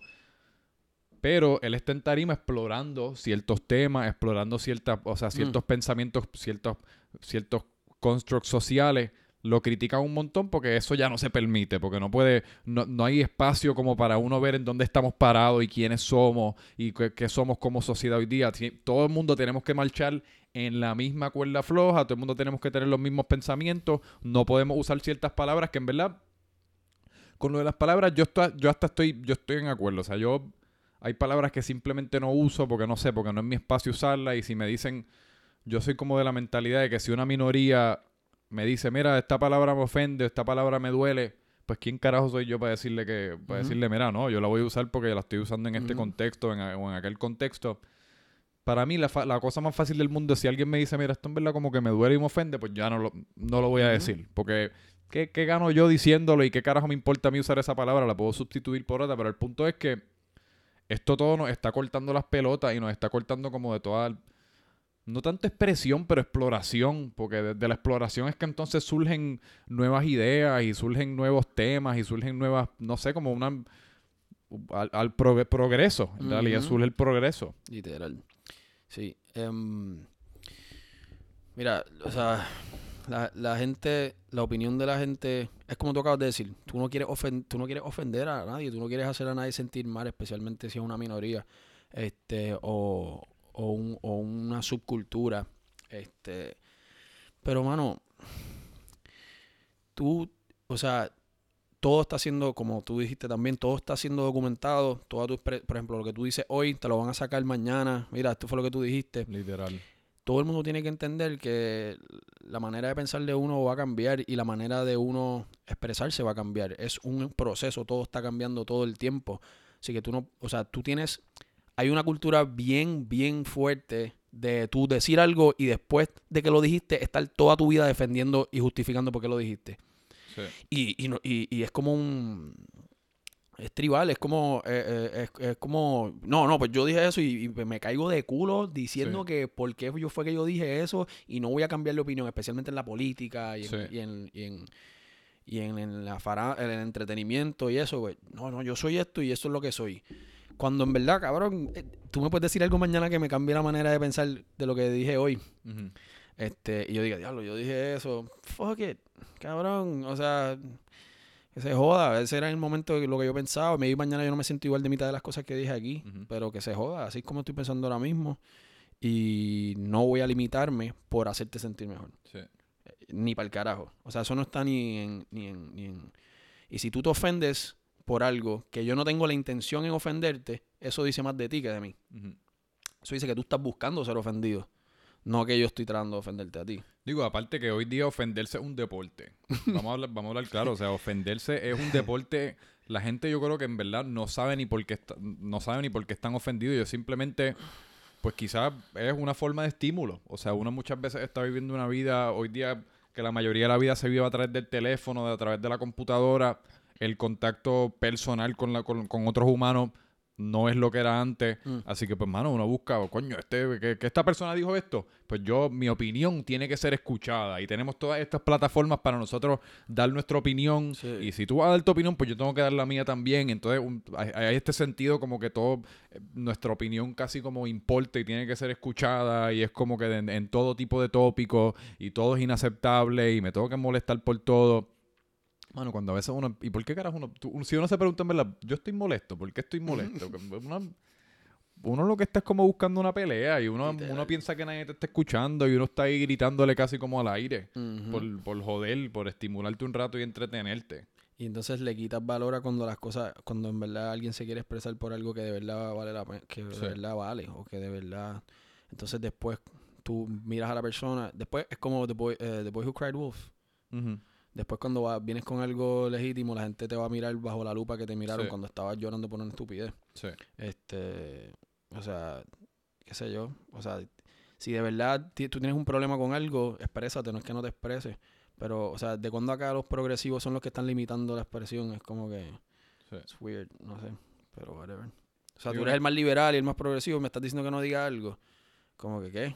[SPEAKER 1] Pero él está en tarima explorando ciertos temas, explorando ciertas, o sea, ciertos mm. pensamientos, ciertos, ciertos constructs sociales lo critican un montón porque eso ya no se permite, porque no puede, no, no hay espacio como para uno ver en dónde estamos parados y quiénes somos y qué, somos como sociedad hoy día. Todo el mundo tenemos que marchar en la misma cuerda floja, todo el mundo tenemos que tener los mismos pensamientos, no podemos usar ciertas palabras que en verdad, con lo de las palabras, yo, yo hasta estoy, yo estoy en acuerdo, o sea, yo hay palabras que simplemente no uso porque no sé, porque no es mi espacio usarlas y si me dicen, yo soy como de la mentalidad de que si una minoría me dice, mira, esta palabra me ofende, esta palabra me duele, pues quién carajo soy yo para decirle que, para decirle, mira, no, yo la voy a usar porque la estoy usando en este contexto en, o en aquel contexto. Para mí, la, cosa más fácil del mundo es si alguien me dice, mira, esto en verdad como que me duele y me ofende, pues ya no lo, no lo voy a decir. Porque, ¿qué, ¿qué, gano yo diciéndolo y qué carajo me importa a mí usar esa palabra? La puedo sustituir por otra, pero el punto es que esto todo nos está cortando las pelotas y nos está cortando como de toda no tanto expresión, pero exploración, porque desde la exploración es que entonces surgen nuevas ideas y surgen nuevos temas y surgen nuevas, no sé, como una... al, progreso, en realidad surge el progreso.
[SPEAKER 2] Literal. Sí. Em, mira, o sea, la, gente, la opinión de la gente, es como tú acabas de decir, tú no, quieres tú no quieres ofender a nadie, tú no quieres hacer a nadie sentir mal, especialmente si es una minoría. Este, o, o, un, o una subcultura. Este, pero, mano, tú, o sea, todo está siendo, como tú dijiste también, todo está siendo documentado. Toda tu, por ejemplo, lo que tú dices hoy, te lo van a sacar mañana. Mira, esto fue lo que tú dijiste.
[SPEAKER 1] Literal.
[SPEAKER 2] Todo el mundo tiene que entender que la manera de pensar de uno va a cambiar y la manera de uno expresarse va a cambiar. Es un proceso, todo está cambiando todo el tiempo. Así que tú no, o sea, tú tienes hay una cultura bien, bien fuerte de tú decir algo y después de que lo dijiste, estar toda tu vida defendiendo y justificando por qué lo dijiste. Y, y, es como un... Es tribal, es como, eh, eh, es, como, no, no, pues yo dije eso y, me caigo de culo diciendo que por qué yo fue que yo dije eso y no voy a cambiar de opinión, especialmente en la política y en, y en, y en, la el entretenimiento y eso, No, no, yo soy esto y eso es lo que soy Cuando en verdad, cabrón, eh, tú me puedes decir algo mañana que me cambie la manera de pensar de lo que dije hoy. Este, y yo diga, diablo, yo dije eso, fuck it, cabrón, o sea, que se joda, ese era el momento de lo que yo pensaba, me mañana yo no me siento igual de mitad de las cosas que dije aquí, pero que se joda, así como estoy pensando ahora mismo, y no voy a limitarme por hacerte sentir mejor. Sí. Ni para el carajo, o sea, eso no está ni en, ni en, ni en... Y si tú te ofendes por algo que yo no tengo la intención en ofenderte, eso dice más de ti que de mí. Eso dice que tú estás buscando ser ofendido. No que yo estoy tratando de ofenderte a ti.
[SPEAKER 1] Digo, aparte que hoy día ofenderse es un deporte. Vamos a hablar, vamos a hablar claro. O sea, ofenderse es un deporte. La gente yo creo que en verdad no sabe ni por qué no sabe ni por qué están ofendidos. Yo simplemente, pues quizás es una forma de estímulo. O sea, uno muchas veces está viviendo una vida hoy día que la mayoría de la vida se vive a través del teléfono, a través de la computadora. El contacto personal con, la, con, con otros humanos no es lo que era antes. Mm. Así que, pues, mano, uno busca, coño, este, que, esta persona dijo esto. Pues yo, mi opinión tiene que ser escuchada. Y tenemos todas estas plataformas para nosotros dar nuestra opinión. Y si tú vas a dar tu opinión, pues yo tengo que dar la mía también. Entonces, hay, este sentido como que todo, eh, nuestra opinión casi como importa y tiene que ser escuchada. Y es como que en todo tipo de tópicos y todo es inaceptable y me tengo que molestar por todo. Bueno, cuando a veces uno... ¿Y por qué carajo uno... si uno se pregunta en verdad, yo estoy molesto, ¿por qué estoy molesto? uno lo que está es como buscando una pelea y uno, uno piensa que nadie te está escuchando y uno está ahí gritándole casi como al aire por, por joder, por estimularte un rato y entretenerte.
[SPEAKER 2] Y entonces le quitas valor a cuando las cosas, cuando en verdad alguien se quiere expresar por algo que de verdad vale la que de verdad vale o que de verdad. Entonces después tú miras a la persona, después es como The Boy, eh, the boy Who Cried Wolf. Después cuando vienes con algo legítimo, la gente te va a mirar bajo la lupa que te miraron cuando estabas llorando por una estupidez. Sí. Este, o sea, qué sé yo. O sea, si de verdad tú tienes un problema con algo, exprésate, no es que no te expreses. Pero, o sea, de cuando acá los progresivos son los que están limitando la expresión, es como que... Es weird, no sé. Pero whatever. O sea, tú eres el más liberal y el más progresivo me estás diciendo que no diga algo. Como que, ¿qué?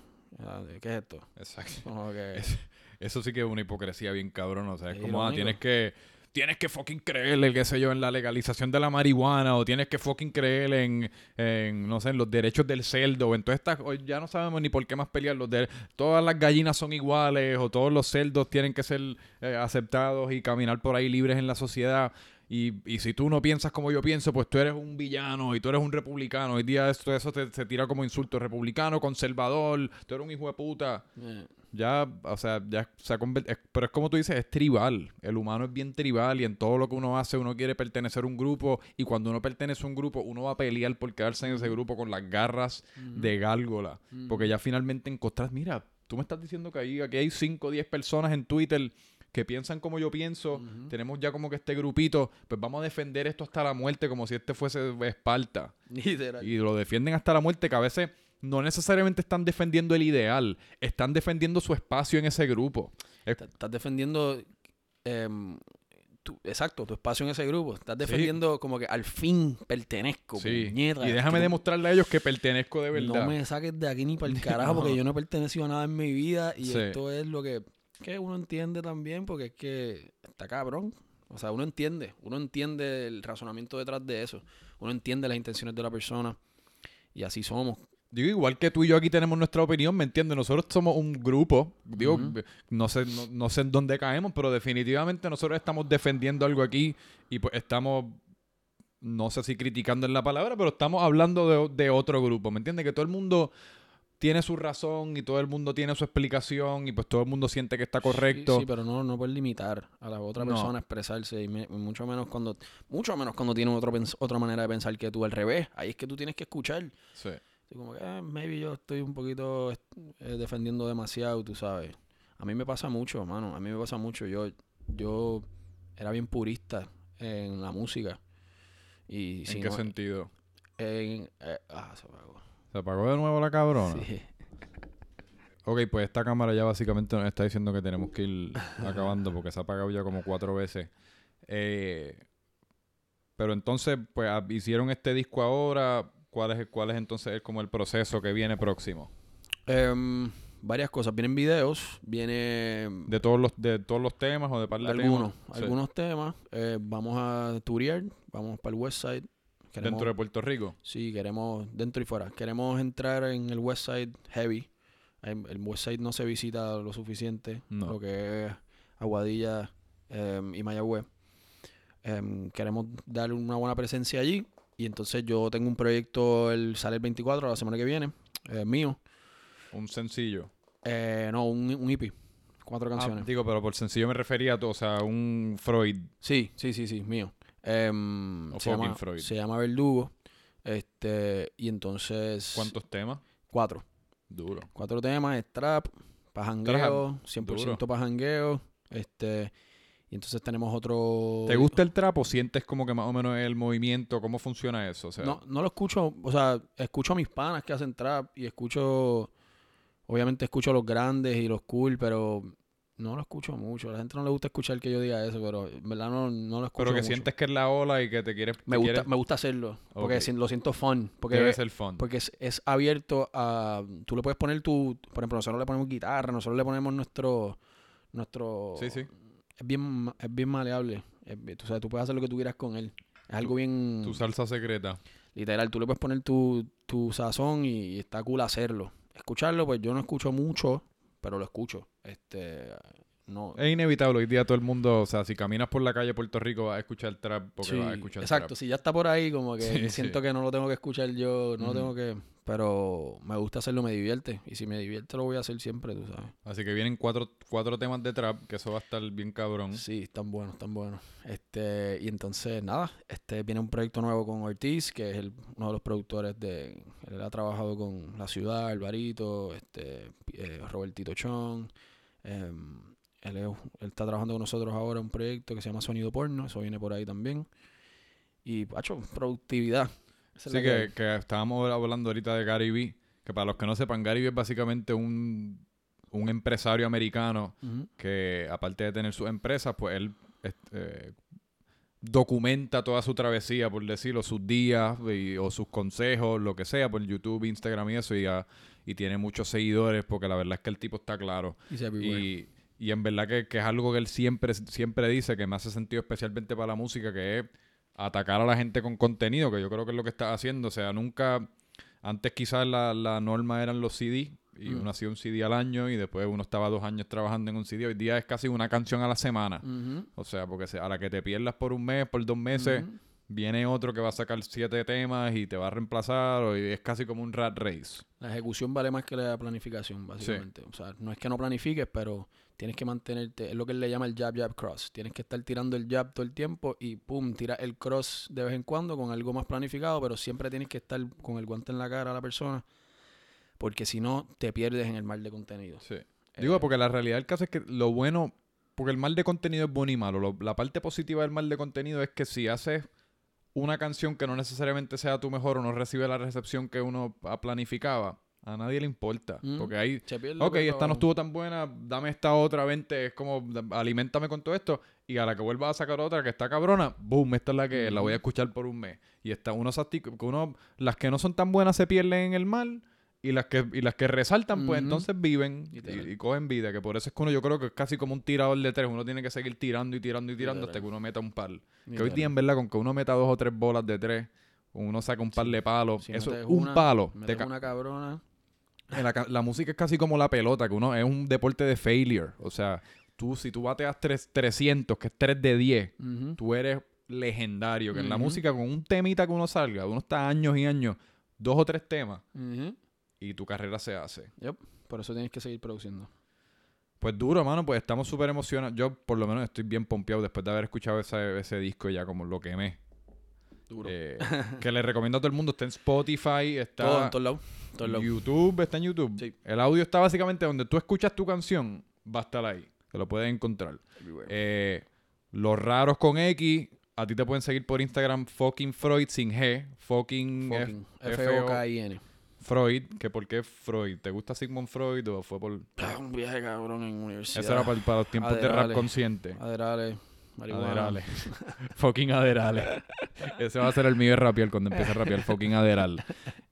[SPEAKER 2] ¿Qué es esto? Exacto.
[SPEAKER 1] Como que... Eso sí que es una hipocresía bien cabrón. O sea, es como, ah, tienes que tienes que fucking creer, qué sé yo, en la legalización de la marihuana, o tienes que fucking creer en, en no sé, en los derechos del cerdo, en todas estas, ya no sabemos ni por qué más pelear, los de, todas las gallinas son iguales, o todos los cerdos tienen que ser eh, aceptados y caminar por ahí libres en la sociedad. Y, y, si tú no piensas como yo pienso, pues tú eres un villano y tú eres un republicano. Hoy día esto, eso te, se tira como insulto. Republicano, conservador, tú eres un hijo de puta. Eh. Ya, o sea, ya se ha convertido. Pero es como tú dices, es tribal. El humano es bien tribal y en todo lo que uno hace, uno quiere pertenecer a un grupo. Y cuando uno pertenece a un grupo, uno va a pelear por quedarse en ese grupo con las garras de gárgola. Porque ya finalmente encontrás, mira, tú me estás diciendo que ahí, aquí hay 5 o 10 personas en Twitter que piensan como yo pienso, tenemos ya como que este grupito, pues vamos a defender esto hasta la muerte como si este fuese Esparta. Y lo defienden hasta la muerte, que a veces no necesariamente están defendiendo el ideal, están defendiendo su espacio en ese grupo.
[SPEAKER 2] Estás defendiendo, em, exacto, tu espacio en ese grupo. Estás defendiendo como que al fin pertenezco.
[SPEAKER 1] Sí. y déjame demostrarle a ellos que pertenezco de verdad.
[SPEAKER 2] No me saques de aquí ni para el carajo porque yo no he pertenecido a nada en mi vida y esto es lo que que uno entiende también, porque es que está cabrón. O sea, uno entiende, uno entiende el razonamiento detrás de eso. Uno entiende las intenciones de la persona. Y así somos.
[SPEAKER 1] Digo, igual que tú y yo aquí tenemos nuestra opinión, ¿me entiendes? Nosotros somos un grupo. Digo, no, sé, no, sé en dónde caemos, pero definitivamente nosotros estamos defendiendo algo aquí y pues estamos, no sé si criticando en la palabra, pero estamos hablando de, de otro grupo, ¿me entiendes? Que todo el mundo tiene su razón y todo el mundo tiene su explicación y pues todo el mundo siente que está correcto.
[SPEAKER 2] Sí, pero no, no puedes limitar a la otra persona a expresarse y mucho menos cuando mucho menos cuando tiene otro, otra manera de pensar que tú al revés. Ahí es que tú tienes que escuchar. Sí. como que, eh, maybe yo estoy un poquito eh, defendiendo demasiado, tú sabes. A mí me pasa mucho, mano. A mí me pasa mucho. Yo, yo era bien purista en la música. Y
[SPEAKER 1] ¿En qué sentido?
[SPEAKER 2] En, eh, ah, se
[SPEAKER 1] ¿Se apagó de nuevo la cabrona? Sí. Ok, pues esta cámara ya básicamente nos está diciendo que tenemos que ir acabando porque se ha apagado ya como cuatro veces. Eh, pero entonces, pues ah, hicieron este disco ahora. ¿Cuál es, cuál es entonces como el proceso que viene próximo?
[SPEAKER 2] Em, varias cosas. Vienen videos, viene...
[SPEAKER 1] ¿De todos los, de todos los temas o de par de
[SPEAKER 2] algunos, Algunos temas. Eh, vamos a turear, vamos para el website
[SPEAKER 1] ¿Dentro de Puerto Rico?
[SPEAKER 2] Sí, queremos, dentro y fuera. Queremos entrar en el Westside Heavy. El, el Westside no se visita lo suficiente.
[SPEAKER 1] No.
[SPEAKER 2] Lo que es Aguadilla em, y Mayagüez. Em, queremos dar una buena presencia allí. Y entonces yo tengo un proyecto, el sale el 24, la semana que viene, eh, mío.
[SPEAKER 1] Un sencillo.
[SPEAKER 2] Eh, no, un, un EP. Cuatro
[SPEAKER 1] Ah,
[SPEAKER 2] canciones.
[SPEAKER 1] digo, pero por sencillo me refería a, todo, o sea, un Freud.
[SPEAKER 2] Sí, sí, sí, sí, mío.
[SPEAKER 1] O
[SPEAKER 2] se, llama,
[SPEAKER 1] Freud.
[SPEAKER 2] se llama Verdugo. Este, y entonces.
[SPEAKER 1] ¿Cuántos temas?
[SPEAKER 2] Cuatro.
[SPEAKER 1] Duro.
[SPEAKER 2] Cuatro temas, es trap, pa' jangueo, 100%
[SPEAKER 1] duro.
[SPEAKER 2] pa' jangueo. Este, y entonces tenemos otro.
[SPEAKER 1] ¿Te gusta el trap o sientes como que más o menos el movimiento? ¿Cómo funciona eso? O sea,
[SPEAKER 2] No, no lo escucho, o sea, escucho a mis panas que hacen trap y escucho. Obviamente escucho a los grandes y los cool, pero no lo escucho mucho. A la gente no le gusta escuchar que yo diga eso, pero en verdad no, no lo escucho
[SPEAKER 1] pero que
[SPEAKER 2] mucho.
[SPEAKER 1] sientes que es la ola y que te quieres...
[SPEAKER 2] me
[SPEAKER 1] te
[SPEAKER 2] gusta,
[SPEAKER 1] quieres-
[SPEAKER 2] me gusta hacerlo, porque lo siento fun. Porque
[SPEAKER 1] debe ser fun.
[SPEAKER 2] Porque es, es abierto a... Tú le puedes poner tu... Por ejemplo, nosotros le ponemos guitarra, nosotros le ponemos nuestro... nuestro
[SPEAKER 1] Sí, sí.
[SPEAKER 2] Es bien, es bien maleable. Es o sea, tú puedes hacer lo que tú quieras con él. Es algo bien...
[SPEAKER 1] Tu salsa secreta.
[SPEAKER 2] Literal, tú le puedes poner tu, tu sazón y, está cool hacerlo. Escucharlo, pues yo no escucho mucho, pero lo escucho. Este... No...
[SPEAKER 1] Es inevitable. Hoy día todo el mundo... O sea, si caminas por la calle de Puerto Rico vas a escuchar trap porque
[SPEAKER 2] Sí,
[SPEAKER 1] vas a escuchar
[SPEAKER 2] exacto,
[SPEAKER 1] trap.
[SPEAKER 2] si ya está por ahí, como que
[SPEAKER 1] Sí,
[SPEAKER 2] siento
[SPEAKER 1] sí.
[SPEAKER 2] que no lo tengo que escuchar yo, no lo tengo que... Pero me gusta hacerlo, me divierte. Y si me divierte, lo voy a hacer siempre, tú sabes.
[SPEAKER 1] Así que vienen cuatro, cuatro temas de trap, que eso va a estar bien cabrón.
[SPEAKER 2] Sí, están buenos, están buenos. Este, y entonces, nada, este viene un proyecto nuevo con Ortiz, que es el- uno de los productores de. Él ha trabajado con La Ciudad, Alvarito, este, eh, Robertito Chong. em, él, es- él está trabajando con nosotros ahora en un proyecto que se llama Sonido Porno, eso viene por ahí también. Y, pacho, productividad. Esa la que
[SPEAKER 1] que, que estábamos hablando ahorita de Gary Vee, que para los que no sepan, Gary Vee es básicamente un, un empresario americano que aparte de tener sus empresas, pues él este, documenta toda su travesía, por decirlo, sus días y- o sus consejos, lo que sea, por YouTube, Instagram y eso, y, y tiene muchos seguidores porque la verdad es que el tipo está claro. Y, y en verdad que, que es algo que él siempre, siempre dice que me hace sentido especialmente para la música, que es atacar a la gente con contenido, que yo creo que es lo que está haciendo. O sea, nunca, antes quizás la, la norma eran los CD, y
[SPEAKER 2] Mm.
[SPEAKER 1] uno hacía un CD al año y después uno estaba dos años trabajando en un CD. Hoy día es casi una canción a la semana. O sea, porque a la que te pierdas por un mes, por dos meses, viene otro que va a sacar siete temas y te va a reemplazar. o- y es casi como un rat race.
[SPEAKER 2] La ejecución vale más que la planificación, básicamente. O sea, no es que no planifiques, pero tienes que mantenerte. Es lo que él le llama el jab, jab, cross. Tienes que estar tirando el jab todo el tiempo y pum, tira el cross de vez en cuando con algo más planificado, pero siempre tienes que estar con el guante en la cara a la persona, porque si no, te pierdes en el mar de contenido.
[SPEAKER 1] Sí.
[SPEAKER 2] Eh,
[SPEAKER 1] Digo, porque la realidad del caso es que lo bueno, porque el mal de contenido es bueno y malo. Lo- la parte positiva del mal de contenido es que si haces una canción que no necesariamente sea tu mejor o no recibe la recepción que uno planificaba, a nadie le importa.
[SPEAKER 2] Mm.
[SPEAKER 1] Porque ahí, ok, esta no estuvo tan buena, dame esta otra, vente, es como, aliméntame con todo esto. Y a la que vuelvas a sacar otra que está cabrona, boom, esta es la que la voy a
[SPEAKER 2] Ujú.
[SPEAKER 1] escuchar por un mes. Y está uno, uno las que no son tan buenas se pierden en el mal. Y las que, y las que resaltan, pues entonces viven y, y cogen vida. Que por eso es que uno, yo creo que es casi como un tirador de tres. Uno tiene que seguir tirando y tirando y tirando hasta que uno meta un par. Que hoy día, en verdad, con que uno meta dos o tres bolas de tres, uno saca un par de palos.
[SPEAKER 2] Si
[SPEAKER 1] eso un
[SPEAKER 2] una,
[SPEAKER 1] palo. te ca-
[SPEAKER 2] una cabrona.
[SPEAKER 1] La, la música es casi como la pelota, que uno es un deporte de failure. O sea, tú, si tú bateas tres, 300, que es 3 de 10,
[SPEAKER 2] Ujú.
[SPEAKER 1] tú eres legendario. Que en la música, con un temita que uno salga, uno está años y años, dos o tres temas, y tu carrera se hace.
[SPEAKER 2] Yep. Por eso tienes que seguir produciendo.
[SPEAKER 1] Pues duro, mano, pues estamos súper emocionados. Yo, por lo menos, estoy bien pompeado después de haber escuchado ese, ese disco ya como lo quemé.
[SPEAKER 2] Duro.
[SPEAKER 1] Eh, que le recomiendo a todo el mundo. Está en Spotify, está
[SPEAKER 2] Todo en todos
[SPEAKER 1] en
[SPEAKER 2] lados.
[SPEAKER 1] YouTube, está en YouTube.
[SPEAKER 2] Sí.
[SPEAKER 1] El audio está básicamente donde tú escuchas tu canción, va a estar ahí. Que lo puedes encontrar. Eh, los raros con X, a ti te pueden seguir por Instagram, fucking Freud sin G, fucking, F-
[SPEAKER 2] Fucking.
[SPEAKER 1] F-
[SPEAKER 2] F-O-K-I-N.
[SPEAKER 1] Freud, que por qué Freud, ¿te gusta Sigmund Freud o fue por...
[SPEAKER 2] Ah, Un viaje cabrón en universidad.
[SPEAKER 1] Eso era para, para los tiempos de rap consciente.
[SPEAKER 2] Aderales, marihuana.
[SPEAKER 1] Aderales. fucking aderales. Ese va a ser el mío de rapear cuando empiece a rapear. Fucking aderal.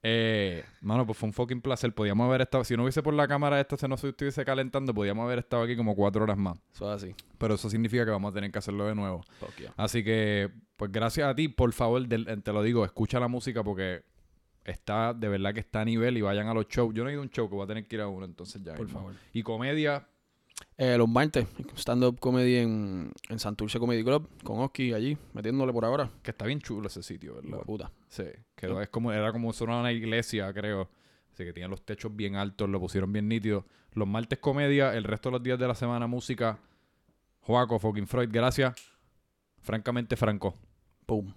[SPEAKER 1] Eh, mano, pues fue un fucking placer. Podíamos haber estado... Si no hubiese por la cámara esta, se nos estuviese calentando, podíamos haber estado aquí como cuatro horas más.
[SPEAKER 2] Eso es así.
[SPEAKER 1] Pero eso significa que vamos a tener que hacerlo de nuevo.
[SPEAKER 2] Yeah.
[SPEAKER 1] Así que, Pues gracias a ti, por favor, te lo digo, escucha la música porque está, de verdad que está a nivel y vayan a los shows. Yo no he ido a un show que voy a tener que ir a uno, entonces ya.
[SPEAKER 2] Por favor.
[SPEAKER 1] Y comedia.
[SPEAKER 2] Eh, los martes, stand-up comedy en, en Santurce Comedy Club, con Oski allí, metiéndole por ahora.
[SPEAKER 1] Que está bien chulo ese sitio, ¿verdad?
[SPEAKER 2] puta.
[SPEAKER 1] Sí, que es como, era como una iglesia, creo. Así que tenían los techos bien altos, lo pusieron bien nítido. Los martes comedia, el resto de los días de la semana música. Joaco, fucking Freud, gracias. Francamente, Franco.
[SPEAKER 2] Boom.